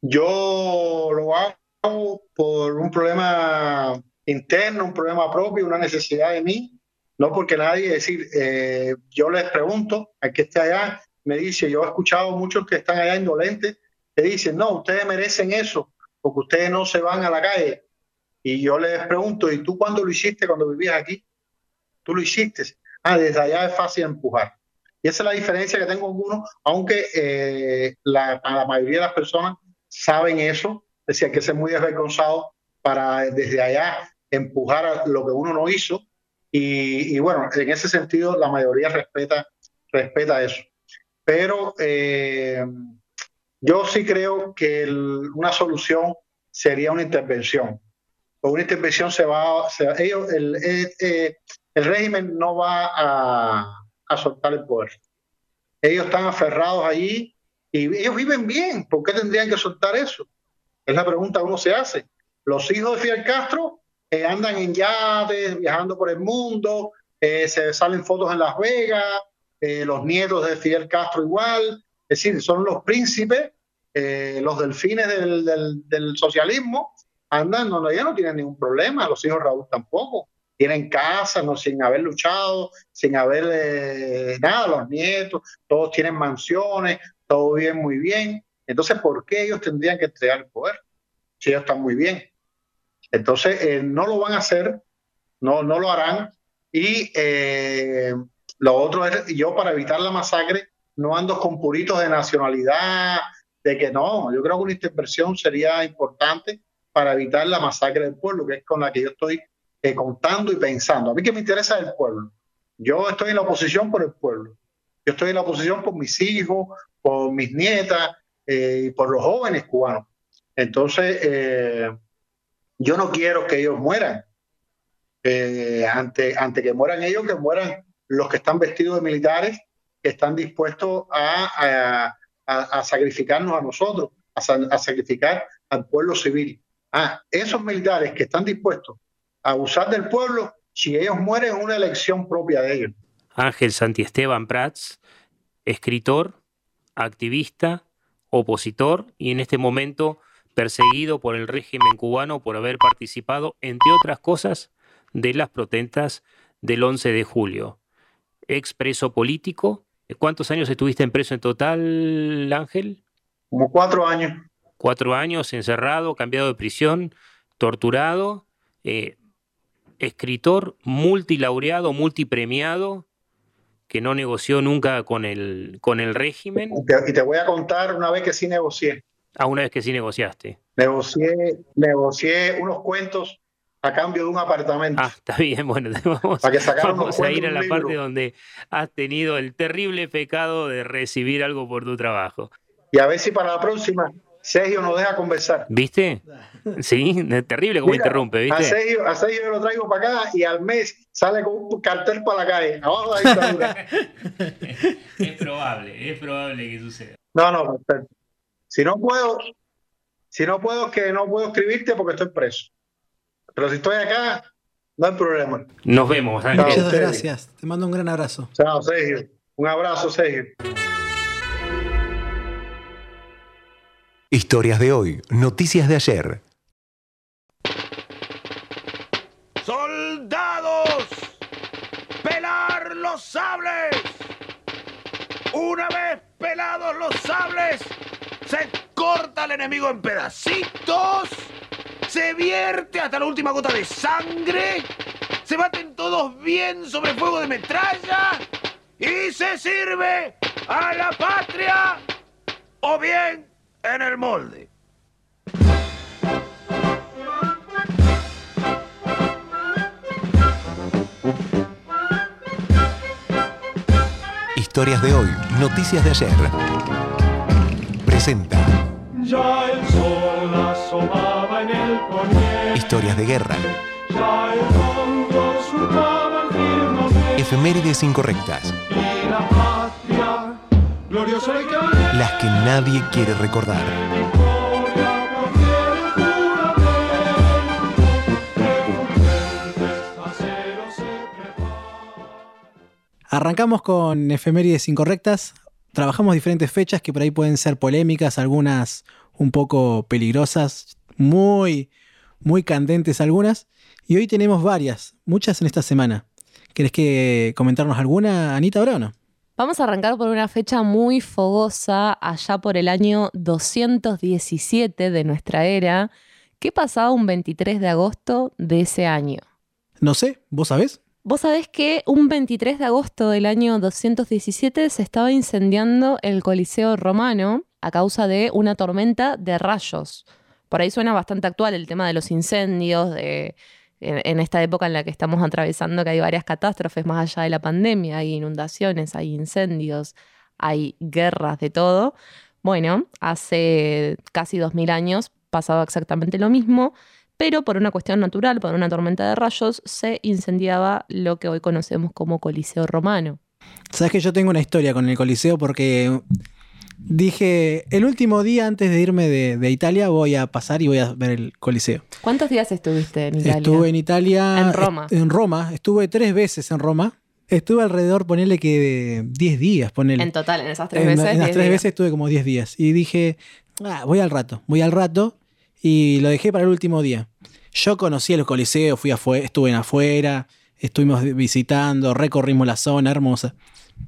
Yo lo hago por un problema interno, un problema propio, una necesidad de mí, no porque nadie, es decir, eh, yo les pregunto al que esté allá, me dice, yo he escuchado muchos que están allá indolentes, que dicen, no, ustedes merecen eso, porque ustedes no se van a la calle. Y yo les pregunto, ¿y tú cuándo lo hiciste cuando vivías aquí? Tú lo hiciste. Ah, desde allá es fácil empujar. Y esa es la diferencia que tengo con uno, aunque eh, la, la mayoría de las personas saben eso, hay que ser muy desvergonzado para desde allá empujar lo que uno no hizo. Y, bueno, en ese sentido la mayoría respeta, respeta eso. Pero eh, yo sí creo que una solución sería una intervención. Con una intervención se va, ellos, el, eh, eh, el, régimen no va a, a soltar el poder. Ellos están aferrados allí y ellos viven bien. ¿Por qué tendrían que soltar eso? Es la pregunta que uno se hace. Los hijos de Fidel Castro eh, andan en yates, viajando por el mundo, eh, se salen fotos en Las Vegas, eh, los nietos de Fidel Castro igual. Es decir, son los príncipes, los delfines del, del, socialismo, andan donde ya no tienen ningún problema, los hijos de Raúl tampoco tienen casa, no, sin haber luchado, sin haber eh, nada, los nietos, todos tienen mansiones, todo bien, muy bien. Entonces, ¿por qué ellos tendrían que entregar el poder? Si ellos están muy bien. Entonces, eh, no lo van a hacer, no, no lo harán. Y eh, lo otro es, yo para evitar la masacre, no ando con puritos de nacionalidad, de que no, yo creo que una intervención sería importante para evitar la masacre del pueblo, que es con la que yo estoy eh, contando y pensando. A mí que me interesa el pueblo. Yo estoy en la oposición por el pueblo. Yo estoy en la oposición por mis hijos, por mis nietas eh, y por los jóvenes cubanos. Entonces, eh, yo no quiero que ellos mueran. ante, ante que mueran ellos, que mueran los que están vestidos de militares, que están dispuestos a, a, sacrificarnos a nosotros, a, a sacrificar al pueblo civil. Ah, esos militares que están dispuestos abusar del pueblo si ellos mueren en una elección propia de ellos. Ángel Santiesteban Prats, escritor, activista, opositor y en este momento perseguido por el régimen cubano por haber participado, entre otras cosas, de las protestas del 11 de julio. Expreso político. ¿Cuántos años estuviste en preso en total, Ángel? Como cuatro años. Cuatro años encerrado, cambiado de prisión, torturado. Eh, escritor multilaureado, multipremiado, que no negoció nunca con el, con el régimen. Y te, voy a contar una vez que sí negocié. Ah, una vez que sí negociaste. Negocié, negocié unos cuentos a cambio de un apartamento. Ah, está bien, bueno, vamos, vamos a ir a la parte donde has tenido el terrible pecado de recibir algo por tu trabajo. Y a ver si para la próxima Sergio nos deja conversar. ¿Viste? Sí, es terrible como interrumpe, ¿viste? A Sergio, a Sergio yo lo traigo para acá y al mes sale con un cartel para la calle, abajo de la dictadura. es probable, es probable que suceda. No, no, perfecto. Si no puedo, si no puedo, es que no puedo escribirte porque estoy preso. Pero si estoy acá, no hay problema. Nos vemos. Muchas gracias. Te mando un gran abrazo. Chao, Sergio. Un abrazo, Sergio. Historias de hoy, noticias de ayer. ¡Soldados! ¡Pelar los sables! Una vez pelados los sables, se corta al enemigo en pedacitos, se vierte hasta la última gota de sangre, se baten todos bien sobre fuego de metralla y se sirve a la patria o bien en el molde. Historias de hoy, noticias de ayer. Presenta. Ya el sol asomaba en el poniente, Historias de guerra. ya el mundo surcaba el firmamento, Efemérides incorrectas. y la patria, Las que nadie quiere recordar. Arrancamos con efemérides incorrectas. Trabajamos diferentes fechas que por ahí pueden ser polémicas, algunas un poco peligrosas, muy, muy candentes algunas. Y hoy tenemos varias, muchas en esta semana. ¿Querés que comentarnos alguna, Anita, ahora o no? Vamos a arrancar por una fecha muy fogosa, allá por el año 217 de nuestra era. ¿Qué pasaba un 23 de agosto de ese año? No sé, ¿vos sabés? Vos sabés que un 23 de agosto del año 217 se estaba incendiando el Coliseo romano a causa de una tormenta de rayos. Por ahí suena bastante actual el tema de los incendios, de, en, esta época en la que estamos atravesando, que hay varias catástrofes más allá de la pandemia, hay inundaciones, hay incendios, hay guerras de todo. Bueno, hace casi 2000 años pasaba exactamente lo mismo, pero por una cuestión natural, por una tormenta de rayos, se incendiaba lo que hoy conocemos como Coliseo Romano. Sabes que yo tengo una historia con el Coliseo porque dije, el último día antes de irme de, de Italia voy a pasar y voy a ver el Coliseo. ¿Cuántos días estuviste en Italia? Estuve en Italia. En Roma. est- En Roma. Estuve tres veces en Roma. Estuve alrededor, ponele que de 10 días, ponele. En total, en esas tres En- veces. en las tres días. veces estuve como 10 días. Y dije, "Ah, voy al rato, voy al rato. Y lo dejé para el último día. Yo conocí el Coliseo, fui afuera, estuve en afuera, estuvimos visitando, recorrimos la zona hermosa.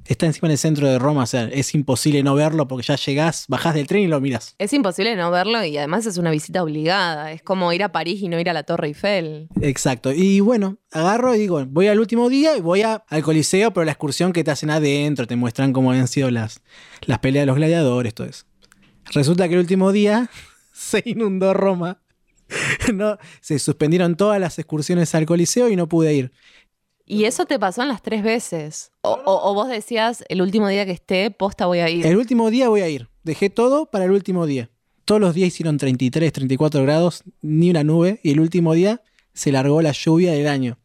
Está encima en el centro de Roma, o sea, es imposible no verlo porque ya llegás, bajás del tren y lo miras. Es imposible no verlo y además es una visita obligada. Es como ir a París y no ir a la Torre Eiffel. Exacto. Y bueno, agarro y digo, voy al último día y voy a- al Coliseo, pero la excursión que te hacen adentro, te muestran cómo habían sido las, las peleas de los gladiadores, todo eso. Resulta que el último día se inundó Roma. No, se suspendieron todas las excursiones al Coliseo y no pude ir. Y eso te pasó en las tres veces. O, o- o vos decías, el último día que esté, posta voy a ir. El último día voy a ir. Dejé todo para el último día. Todos los días hicieron 33, 34 grados, ni una nube, y el último día se largó la lluvia del año.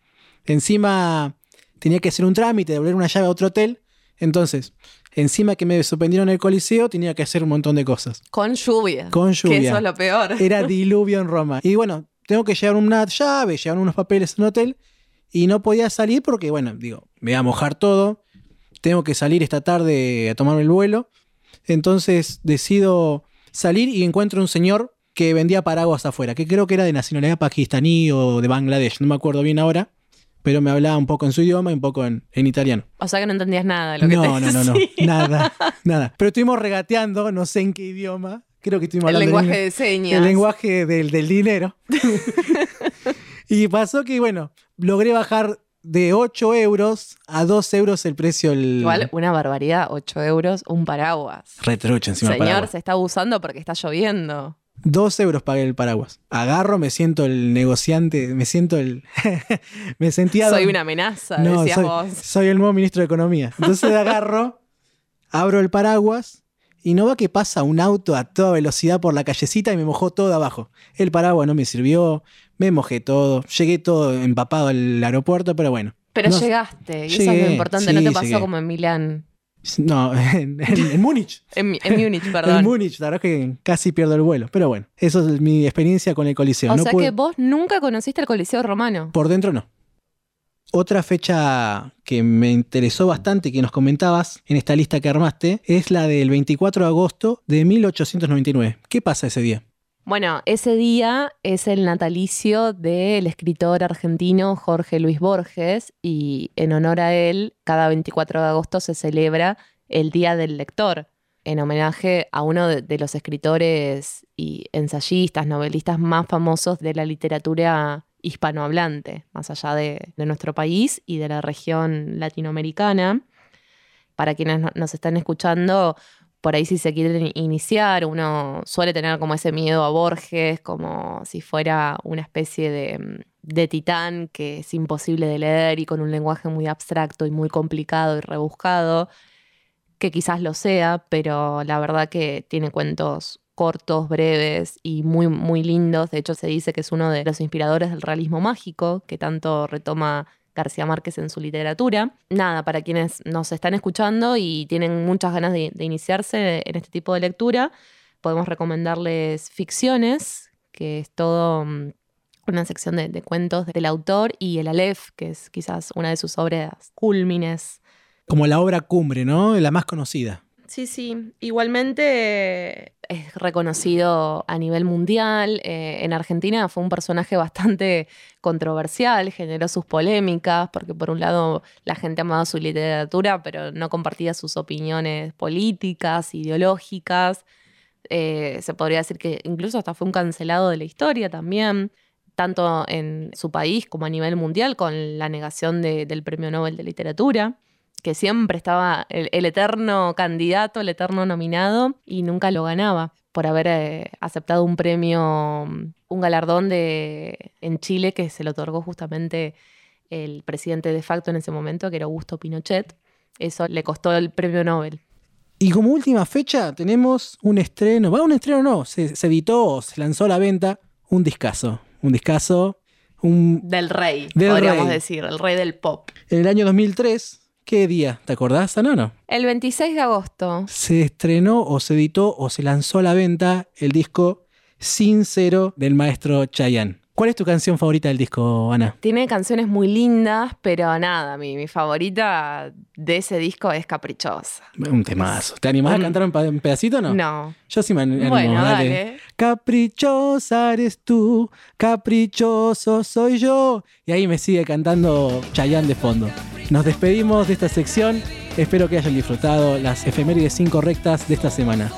Encima tenía que hacer un trámite, devolver una llave a otro hotel. Entonces, encima que me suspendieron el coliseo, tenía que hacer un montón de cosas. Con lluvia. Con lluvia. Que eso es lo peor. Era diluvio en Roma. Y bueno, tengo que llevar una llave, llevar unos papeles en un hotel. Y no podía salir porque, bueno, digo, me voy a mojar todo. Tengo que salir esta tarde a tomarme el vuelo. Entonces decido salir y encuentro un señor que vendía paraguas afuera, que creo que era de nacionalidad pakistaní o de Bangladesh, no me acuerdo bien ahora, pero me hablaba un poco en su idioma y un poco en, en italiano. O sea que no entendías nada de lo que No, te no, no, no, decía. nada, nada. Pero estuvimos regateando, no sé en qué idioma, creo que estuvimos El hablando en lenguaje inglés. de señas. El lenguaje del, del dinero. y pasó que, bueno, logré bajar de 8 euros a 2 euros el precio. El... Igual, una barbaridad, 8 euros, un paraguas. Retrucho encima del Señor, paraguas. se está abusando porque está lloviendo. 2 euros pagué el paraguas. Agarro, me siento el negociante, me siento el... me sentía... Soy una amenaza, No, decías soy, vos. soy el nuevo ministro de Economía. Entonces agarro, abro el paraguas y no va que pasa un auto a toda velocidad por la callecita y me mojó todo abajo. El paraguas no me sirvió, me mojé todo, llegué todo empapado al aeropuerto, pero bueno. Pero No- llegaste, y eso es lo importante, no te pasó llegué. como en Milán. No, en, en- en Múnich. En, en Múnich, En perdón. Múnich, la verdad es que casi pierdo el vuelo. Pero bueno, eso es mi experiencia con el Coliseo. o No sea pude- que vos nunca conociste el Coliseo Romano. Por dentro no. Otra fecha que me interesó bastante que nos comentabas en esta lista que armaste es la del 24 de agosto de 1899. ¿Qué pasa ese día? Bueno, ese día es el natalicio del escritor argentino Jorge Luis Borges y en honor a él, cada 24 de agosto se celebra el Día del Lector, en homenaje a uno de, los escritores y ensayistas, novelistas más famosos de la literatura hispanohablante, más allá de, de nuestro país y de la región latinoamericana. Para quienes no- nos están escuchando, por ahí si se quieren iniciar, uno suele tener como ese miedo a Borges, como si fuera una especie de, de titán que es imposible de leer y con un lenguaje muy abstracto y muy complicado y rebuscado, que quizás lo sea, pero la verdad que tiene cuentos cortos, breves y muy, muy lindos. De hecho, se dice que es uno de los inspiradores del realismo mágico, que tanto retoma García Márquez en su literatura. Nada, para quienes nos están escuchando y tienen muchas ganas de, iniciarse en este tipo de lectura, podemos recomendarles Ficciones, que es todo mm, una sección de, de cuentos del autor, y El Aleph, que es quizás una de sus obras cúlmines. Como la obra cumbre, ¿no? La más conocida. Sí, sí. Igualmente es reconocido a nivel mundial. Eh, en Argentina fue un personaje bastante controversial, generó sus polémicas, porque por un lado la gente amaba su literatura, pero no compartía sus opiniones políticas, ideológicas. Eh, se podría decir que incluso hasta fue un cancelado de la historia también, tanto en su país como a nivel mundial, con la negación de- del Premio Nobel de Literatura que siempre estaba el, el eterno candidato, el eterno nominado, y nunca lo ganaba por haber eh, aceptado un premio, un galardón de, en Chile que se le otorgó justamente el presidente de facto en ese momento, que era Augusto Pinochet. Eso le costó el premio Nobel. Y como última fecha tenemos un estreno, va un estreno no, se, se editó o se lanzó a la venta un discazo, un discazo, un, Del rey, Del podríamos rey. decir, el rey del pop. en el año 2003, ¿qué día? ¿Te acordás, Anano? El 26 de agosto. Se estrenó o se editó o se lanzó a la venta el disco Sincero del maestro Chayanne. ¿Cuál es tu canción favorita del disco, Ana? Tiene canciones muy lindas, pero nada, mi, mi favorita de ese disco es Caprichosa. Un temazo. ¿Te animás a Un- cantar un, pedacito o no? No. Yo sí me an- animo, Bueno, dale. dale. Caprichosa eres tú, caprichoso soy yo. Y ahí me sigue cantando Chayanne de fondo. Nos despedimos de esta sección. Espero que hayan disfrutado las efemérides incorrectas de esta semana.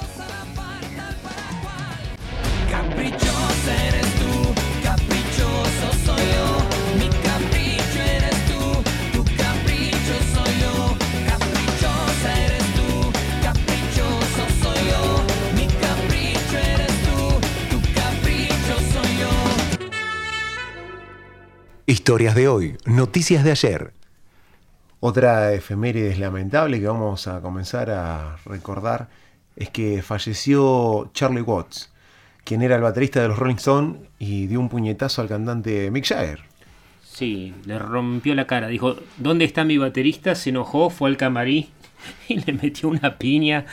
Historias de hoy, noticias de ayer. Otra efeméride lamentable que vamos a comenzar a recordar es que falleció Charlie Watts, quien era el baterista de los Rolling Stones y dio un puñetazo al cantante Mick Jagger. Sí, le rompió la cara. Dijo, ¿dónde está mi baterista? Se enojó, fue al camarín y le metió una piña.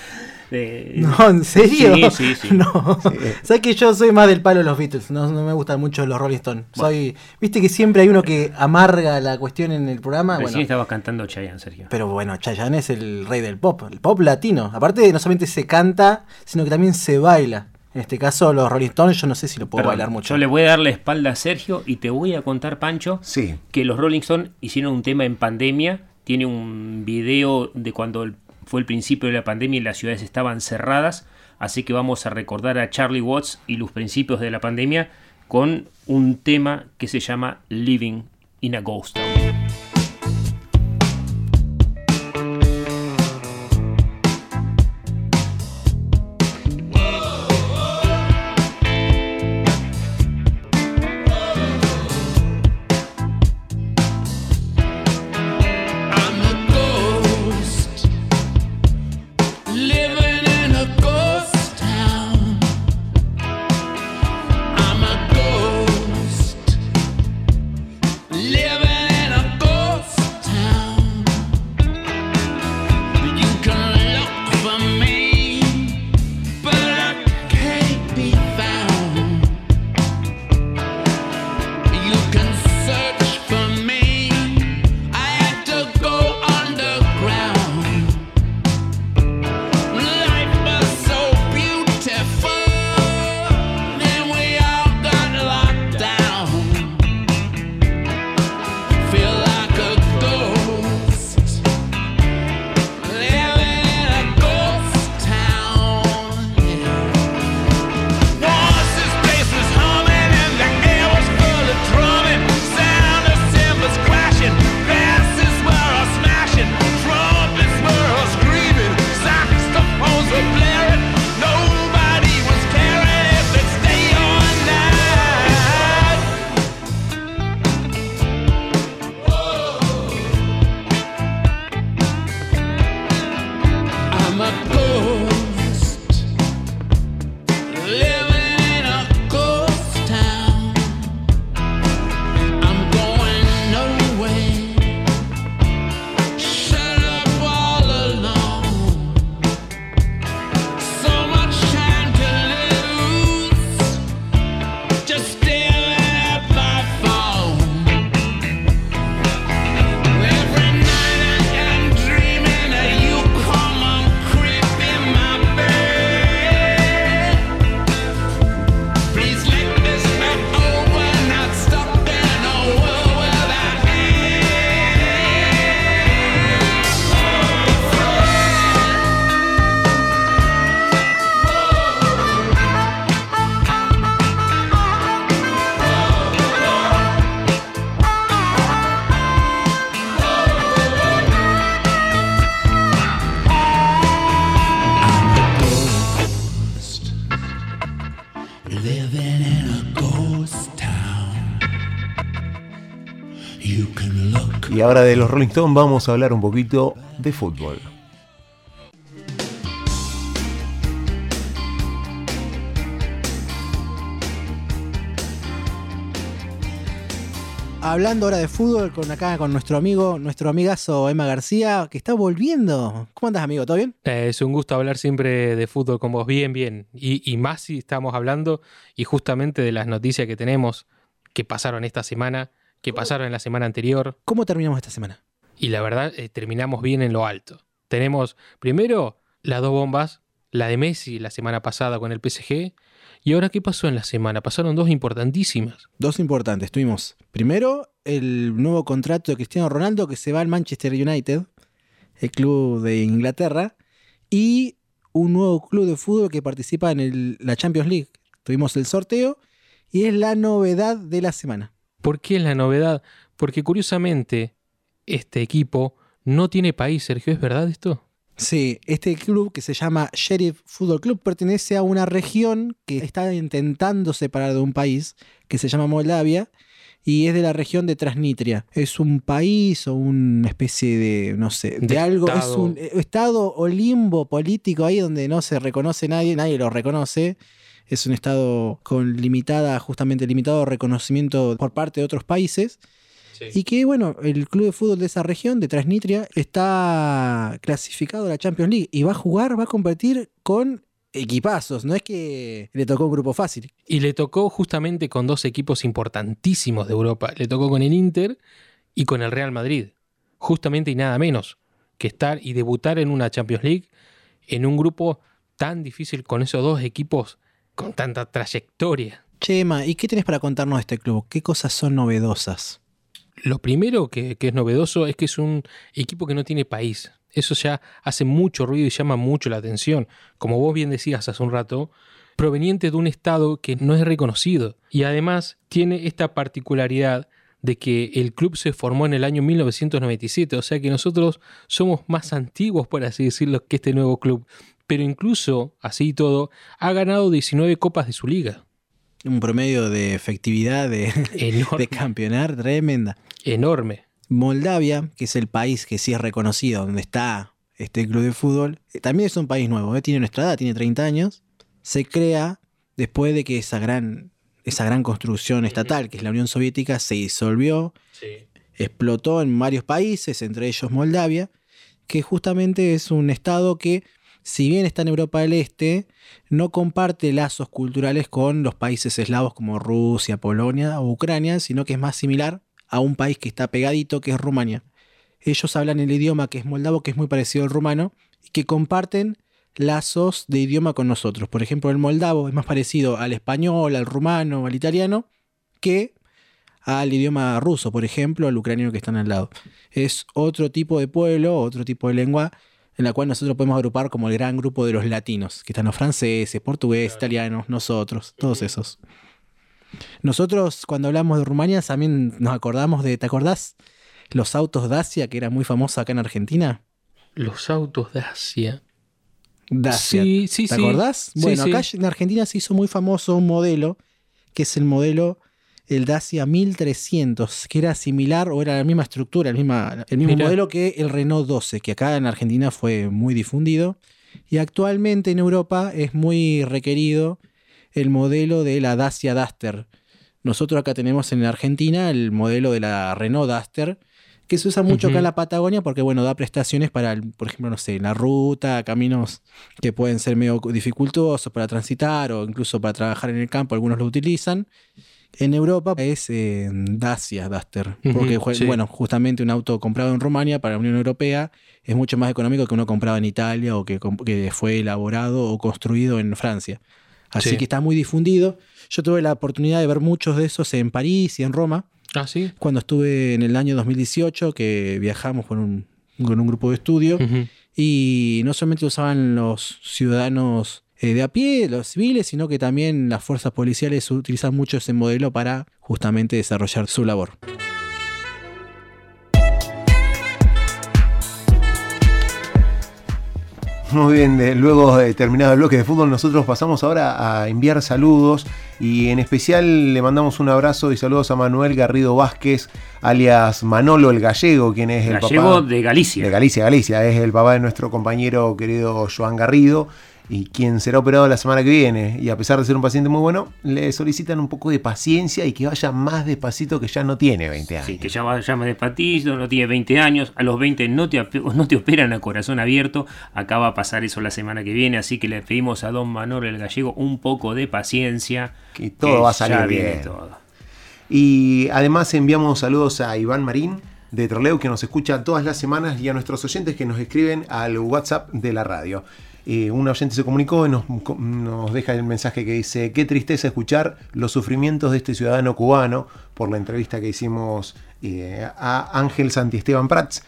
De... No, ¿en serio? Sí, sí, sí. No. Sabes que yo soy más del palo de los Beatles, no, no me gustan mucho los Rolling Stones. Soy, viste que siempre hay uno que amarga la cuestión en el programa. Recién Bueno, estabas cantando Chayanne, Sergio. pero bueno, Chayanne es el rey del pop, el pop latino. Aparte, no solamente se canta, sino que también se baila. En este caso, los Rolling Stones, yo no sé si lo puedo Perdón, bailar mucho. Yo le voy a dar la espalda a Sergio y te voy a contar, Pancho, Sí, que los Rolling Stones hicieron un tema en pandemia. Tiene un video de cuando el- fue el principio de la pandemia y las ciudades estaban cerradas. Así que vamos a recordar a Charlie Watts y los principios de la pandemia con un tema que se llama Living in a Ghost Town. Y ahora de los Rolling Stones vamos a hablar un poquito de fútbol. Hablando ahora de fútbol con acá con nuestro amigo, nuestro amigazo Emma García, que está volviendo. ¿Cómo andas, amigo? ¿Todo bien? Eh, es un gusto hablar siempre de fútbol con vos, bien, bien. Y, y más si estamos hablando y justamente de las noticias que tenemos que pasaron esta semana, que pasaron en la semana anterior. ¿Cómo terminamos esta semana? Y la verdad, eh, terminamos bien en lo alto. Tenemos primero las dos bombas, la de Messi la semana pasada con el PSG. ¿Y ahora qué pasó en la semana? Pasaron dos importantísimas. Dos importantes. Tuvimos primero el nuevo contrato de Cristiano Ronaldo que se va al Manchester United, el club de Inglaterra, y un nuevo club de fútbol que participa en el- la Champions League. Tuvimos el sorteo y es la novedad de la semana. ¿Por qué es la novedad? Porque curiosamente este equipo no tiene país, Sergio, ¿es verdad esto? Sí, este club que se llama Sheriff Football Club pertenece a una región que está intentando separar de un país que se llama Moldavia y es de la región de Transnistria. Es un país o una especie de, no sé, de, De algo, es estado. un eh, estado o limbo político ahí donde no se reconoce nadie, nadie lo reconoce. Es un estado con limitada, justamente limitado reconocimiento por parte de otros países. Y que, bueno, el club de fútbol de esa región, de Transnistria, está clasificado a la Champions League y va a jugar, va a competir con equipazos. No es que le tocó un grupo fácil. Y le tocó justamente con dos equipos importantísimos de Europa. Le tocó con el Inter y con el Real Madrid. Justamente y nada menos que estar y debutar en una Champions League en un grupo tan difícil con esos dos equipos con tanta trayectoria. Chema, ¿y qué tenés para contarnos de este club? ¿Qué cosas son novedosas? Lo primero que, que es novedoso es que es un equipo que no tiene país. Eso ya hace mucho ruido y llama mucho la atención. Como vos bien decías hace un rato, proveniente de un estado que no es reconocido. Y además tiene esta particularidad de que el club se formó en el año 1997, o sea que nosotros somos más antiguos, por así decirlo, que este nuevo club. Pero incluso, así y todo, ha ganado 19 copas de su liga. Un promedio de efectividad de, de campeonar tremenda. Enorme. Moldavia, que es el país que sí es reconocido, donde está este club de fútbol, eh, también es un país nuevo, ¿eh? tiene nuestra edad, tiene 30 años, se crea después de que esa gran, esa gran construcción estatal, que es la Unión Soviética, se disolvió, explotó en varios países, entre ellos Moldavia, que justamente es un estado que, si bien está en Europa del Este, no comparte lazos culturales con los países eslavos como Rusia, Polonia o Ucrania, sino que es más similar a un país que está pegadito, que es Rumania. Ellos hablan el idioma que es moldavo, que es muy parecido al rumano, y que comparten lazos de idioma con nosotros. Por ejemplo, el moldavo es más parecido al español, al rumano, al italiano, que al idioma ruso, por ejemplo, al ucraniano que están al lado. Es otro tipo de pueblo, otro tipo de lengua en la cual nosotros podemos agrupar como el gran grupo de los latinos, que están los franceses, portugueses, italianos, nosotros, todos esos. Nosotros cuando hablamos de Rumania también nos acordamos de, ¿te acordás? Los autos Dacia, que era muy famoso acá en Argentina. Los autos de Asia. Dacia. Sí, sí, ¿Te acordás? Sí, bueno, acá en Argentina se hizo muy famoso un modelo, que es el modelo, el Dacia 1300, que era similar o era la misma estructura, el, misma, el mismo modelo que el Renault 12, que acá en Argentina fue muy difundido. Y actualmente en Europa es muy requerido el modelo de la Dacia Duster. Nosotros acá tenemos en Argentina el modelo de la Renault Duster, que se usa mucho acá en la Patagonia porque, bueno, da prestaciones para, por ejemplo, no sé, la ruta, caminos que pueden ser medio dificultosos para transitar o incluso para trabajar en el campo, algunos lo utilizan. En Europa es eh, Dacia Duster, porque, sí. bueno, justamente un auto comprado en Rumania para la Unión Europea es mucho más económico que uno comprado en Italia o que, fue elaborado o construido en Francia. Así Sí. que está muy difundido. Yo tuve la oportunidad de ver muchos de esos en París y en Roma Ah, sí. cuando estuve en el año 2018, que viajamos con un, con un grupo de estudio, y no solamente usaban los ciudadanos eh, de a pie, los civiles, sino que también las fuerzas policiales utilizan mucho ese modelo para justamente desarrollar su labor. Muy bien, de- luego de terminado el bloque de fútbol, nosotros pasamos ahora a enviar saludos y en especial le mandamos un abrazo y saludos a Manuel Garrido Vázquez, alias Manolo el Gallego, quien es el Gallego papá de Galicia. De Galicia, Galicia, es el papá de nuestro compañero querido Joan Garrido y quien será operado la semana que viene. Y a pesar de ser un paciente muy bueno, le solicitan un poco de paciencia y que vaya más despacito que ya no tiene 20 años. Sí, que ya va, llama despacito, no tiene 20 años, a los 20 no te, no te operan a corazón abierto, acá va a pasar eso la semana que viene, así que le pedimos a don Manolo el Gallego un poco de paciencia. Que todo va a salir bien. todo. Y además enviamos saludos a Iván Marín de Troleu que nos escucha todas las semanas y a nuestros oyentes que nos escriben al WhatsApp de la radio. Un oyente se comunicó y nos, nos deja el mensaje que dice, qué tristeza escuchar los sufrimientos de este ciudadano cubano por la entrevista que hicimos eh, a Ángel Santiesteban Prats.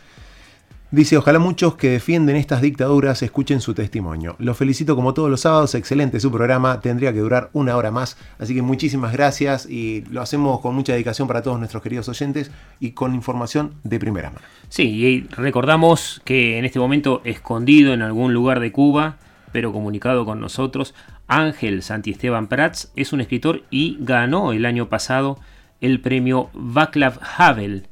Dice, ojalá muchos que defienden estas dictaduras escuchen su testimonio. Los felicito como todos los sábados, excelente su programa, tendría que durar una hora más, así que muchísimas gracias y lo hacemos con mucha dedicación para todos nuestros queridos oyentes y con información de primera mano. Sí, y recordamos que en este momento escondido en algún lugar de Cuba, pero comunicado con nosotros, Ángel Santiesteban Prats es un escritor y ganó el año pasado el premio Václav Havel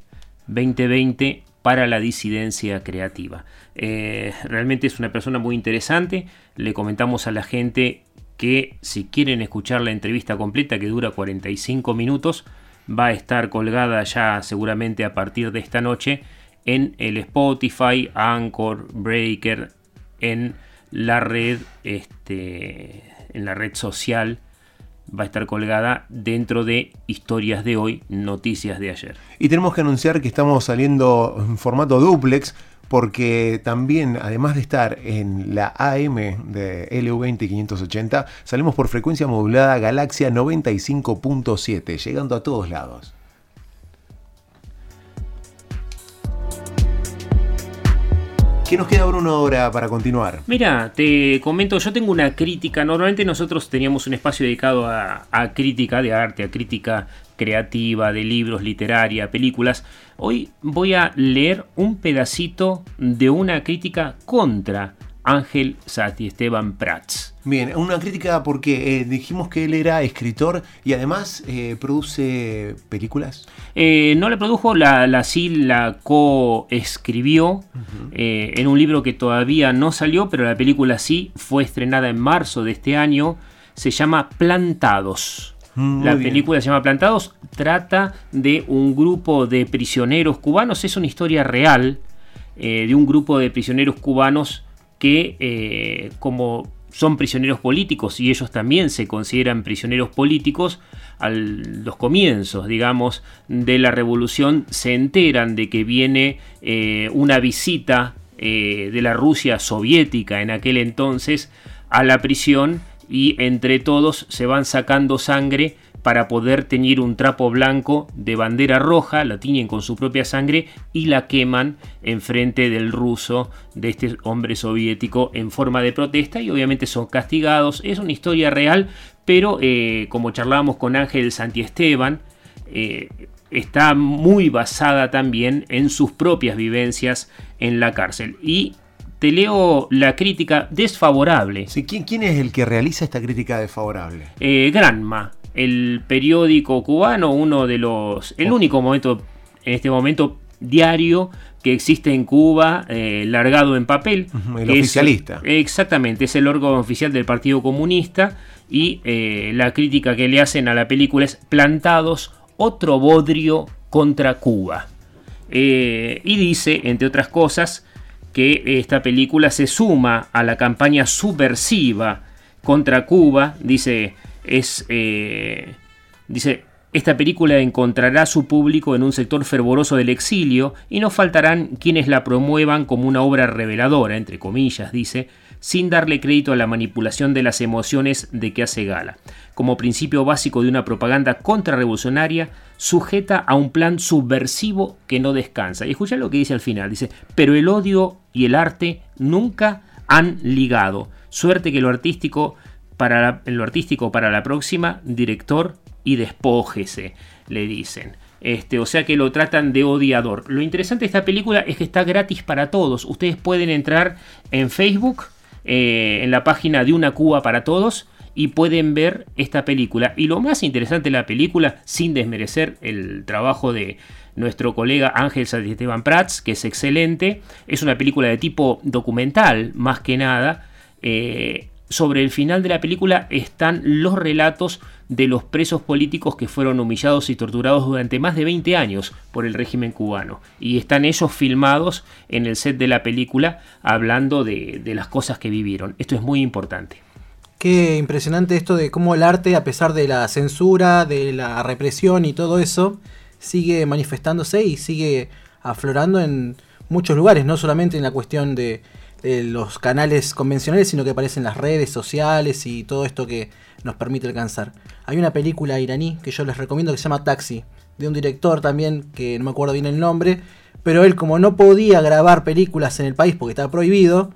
2020 para la disidencia creativa. Eh, realmente es una persona muy interesante. Le comentamos a la gente que si quieren escuchar la entrevista completa que dura 45 minutos, va a estar colgada ya seguramente a partir de esta noche en el Spotify, Anchor, Breaker, en la red, este, en la red social va a estar colgada dentro de historias de hoy, noticias de ayer. Y tenemos que anunciar que estamos saliendo en formato duplex porque también, además de estar en la AM de LU20 580, salimos por frecuencia modulada Galaxia 95.7, llegando a todos lados. ¿Qué nos queda Bruno ahora para continuar? Mira, te comento, yo tengo una crítica. Normalmente nosotros teníamos un espacio dedicado a, a crítica de arte, a crítica creativa, de libros, literaria, películas. Hoy voy a leer un pedacito de una crítica contra Ángel Santiesteban Prats. Bien, una crítica porque eh, dijimos que él era escritor y además eh, produce películas. Eh, no la produjo, la, la sí la coescribió en un libro que todavía no salió, pero la película sí fue estrenada en marzo de este año. Se llama Plantados. Muy la bien. película se llama Plantados, trata de un grupo de prisioneros cubanos, es una historia real eh, de un grupo de prisioneros cubanos que eh, como son prisioneros políticos y ellos también se consideran prisioneros políticos, a los comienzos, digamos, de la revolución se enteran de que viene eh, una visita eh, de la Rusia soviética en aquel entonces a la prisión y entre todos se van sacando sangre para poder teñir un trapo blanco de bandera roja, la tiñen con su propia sangre y la queman enfrente del ruso, de este hombre soviético, en forma de protesta y obviamente son castigados. Es una historia real, pero eh, como charlábamos con Ángel Santiesteban, eh, está muy basada también en sus propias vivencias en la cárcel. Y te leo la crítica desfavorable. Sí, ¿quién, quién es el que realiza esta crítica desfavorable? Eh, Granma, el periódico cubano, uno de los. el único momento, en este momento, diario que existe en Cuba, eh, largado en papel. El es- oficialista. exactamente, es el órgano oficial del Partido Comunista. Y eh, la crítica que le hacen a la película es plantados otro bodrio contra Cuba. Eh, y dice, entre otras cosas, que esta película se suma a la campaña subversiva contra Cuba. Dice, es, eh, dice, esta película encontrará su público en un sector fervoroso del exilio y no faltarán quienes la promuevan como una obra reveladora, entre comillas, dice, sin darle crédito a la manipulación de las emociones de que hace gala. Como principio básico de una propaganda contrarrevolucionaria, sujeta a un plan subversivo que no descansa. Y escucha lo que dice al final, dice, pero el odio y el arte nunca han ligado. Suerte que lo artístico para la, lo artístico para la próxima, director y despójese, le dicen. Este, o sea que lo tratan de odiador. Lo interesante de esta película es que está gratis para todos. Ustedes pueden entrar en Facebook, eh, en la página de Una Cuba para Todos y pueden ver esta película. Y lo más interesante de la película, sin desmerecer el trabajo de nuestro colega Ángel Esteban Prats, que es excelente, es una película de tipo documental, más que nada. Eh, sobre el final de la película están los relatos de los presos políticos que fueron humillados y torturados durante más de 20 años por el régimen cubano. Y están ellos filmados en el set de la película hablando de, las cosas que vivieron. Esto es muy importante. Qué impresionante esto de cómo el arte, a pesar de la censura, de la represión y todo eso, sigue manifestándose y sigue aflorando en muchos lugares, no solamente en la cuestión de, de los canales convencionales, sino que aparecen las redes sociales y todo esto que nos permite alcanzar. Hay una película iraní que yo les recomiendo que se llama Taxi, de un director también, que no me acuerdo bien el nombre, pero él como no podía grabar películas en el país porque estaba prohibido,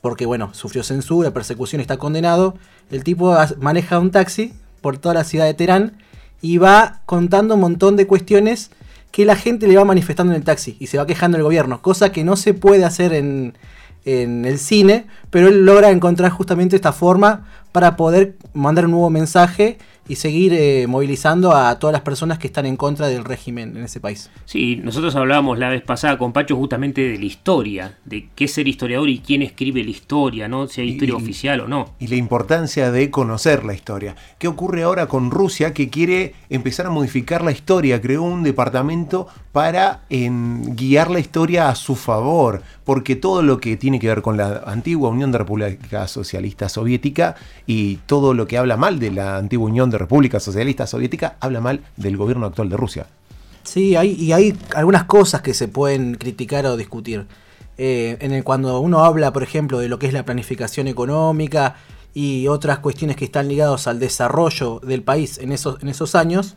porque bueno, sufrió censura, persecución, está condenado, el tipo maneja un taxi por toda la ciudad de Teherán y va contando un montón de cuestiones que la gente le va manifestando en el taxi y se va quejando del gobierno, cosa que no se puede hacer en, en el cine, pero él logra encontrar justamente esta forma para poder mandar un nuevo mensaje y seguir eh, movilizando a todas las personas que están en contra del régimen en ese país. Sí, nosotros hablábamos la vez pasada con Pacho justamente de la historia, de qué es ser historiador y quién escribe la historia, ¿no? Si hay historia Y- oficial o no. y la importancia de conocer la historia. ¿Qué ocurre ahora con Rusia que quiere empezar a modificar la historia? Creó un departamento para en, guiar la historia a su favor, porque todo lo que tiene que ver con la antigua Unión de República Socialista Soviética y todo lo que habla mal de la antigua Unión de República Socialista Soviética habla mal del gobierno actual de Rusia. Sí, hay, y hay algunas cosas que se pueden criticar o discutir. Eh, en el, cuando uno habla, por ejemplo, de lo que es la planificación económica y otras cuestiones que están ligadas al desarrollo del país en esos, años,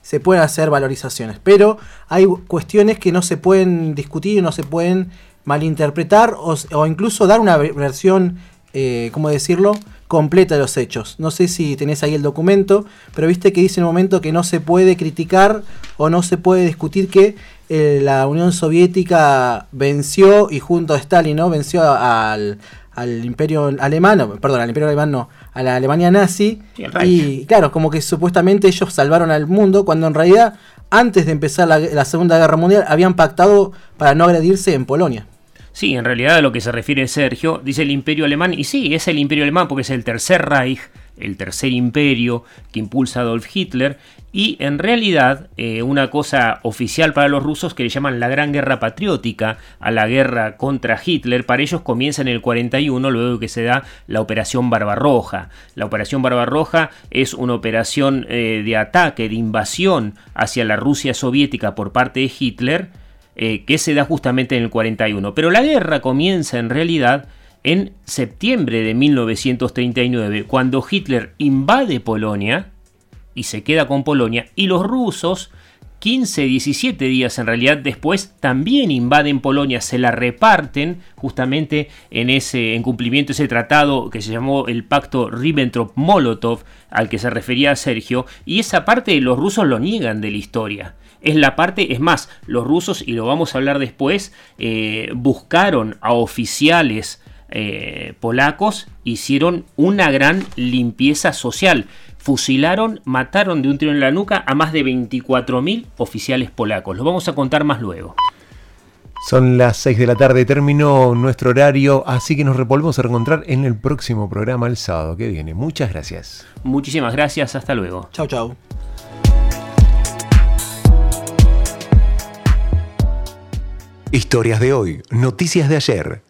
se pueden hacer valorizaciones. Pero hay cuestiones que no se pueden discutir, no se pueden malinterpretar o, incluso dar una ve- versión, eh, ¿cómo decirlo?, completa de los hechos. No sé si tenés ahí el documento, pero viste que dice en un momento que no se puede criticar o no se puede discutir que eh, la Unión Soviética venció y junto a Stalin, ¿no? Venció al, al imperio alemán, no, perdón, al imperio alemán no, a la Alemania nazi. Sí, y claro, como que supuestamente ellos salvaron al mundo cuando en realidad antes de empezar la, la Segunda Guerra Mundial habían pactado para no agredirse en Polonia. Sí, en realidad a lo que se refiere Sergio, dice el imperio alemán, y sí, es el imperio alemán porque es el tercer Reich, el tercer imperio que impulsa Adolf Hitler, y en realidad eh, una cosa oficial para los rusos que le llaman la Gran Guerra Patriótica a la guerra contra Hitler, para ellos comienza en el 41, luego que se da la Operación Barbarroja. La Operación Barbarroja es una operación eh, de ataque, de invasión hacia la Rusia soviética por parte de Hitler, eh, que se da justamente en el 41. Pero la guerra comienza en realidad en septiembre de 1939, cuando Hitler invade Polonia y se queda con Polonia, y los rusos, 15, 17 días en realidad después, también invaden Polonia, se la reparten justamente en ese en cumplimiento de ese tratado que se llamó el pacto Ribbentrop-Molotov, al que se refería Sergio, y esa parte los rusos lo niegan de la historia es la parte, es más, los rusos, y lo vamos a hablar después, eh, buscaron a oficiales eh, polacos, hicieron una gran limpieza social. Fusilaron, mataron de un tiro en la nuca a más de 24.000 oficiales polacos. Lo vamos a contar más luego. Son las 6 de la tarde, terminó nuestro horario, así que nos volvemos a reencontrar en el próximo programa el sábado que viene. Muchas gracias. Muchísimas gracias, hasta luego. Chau, chau. Historias de hoy, noticias de ayer.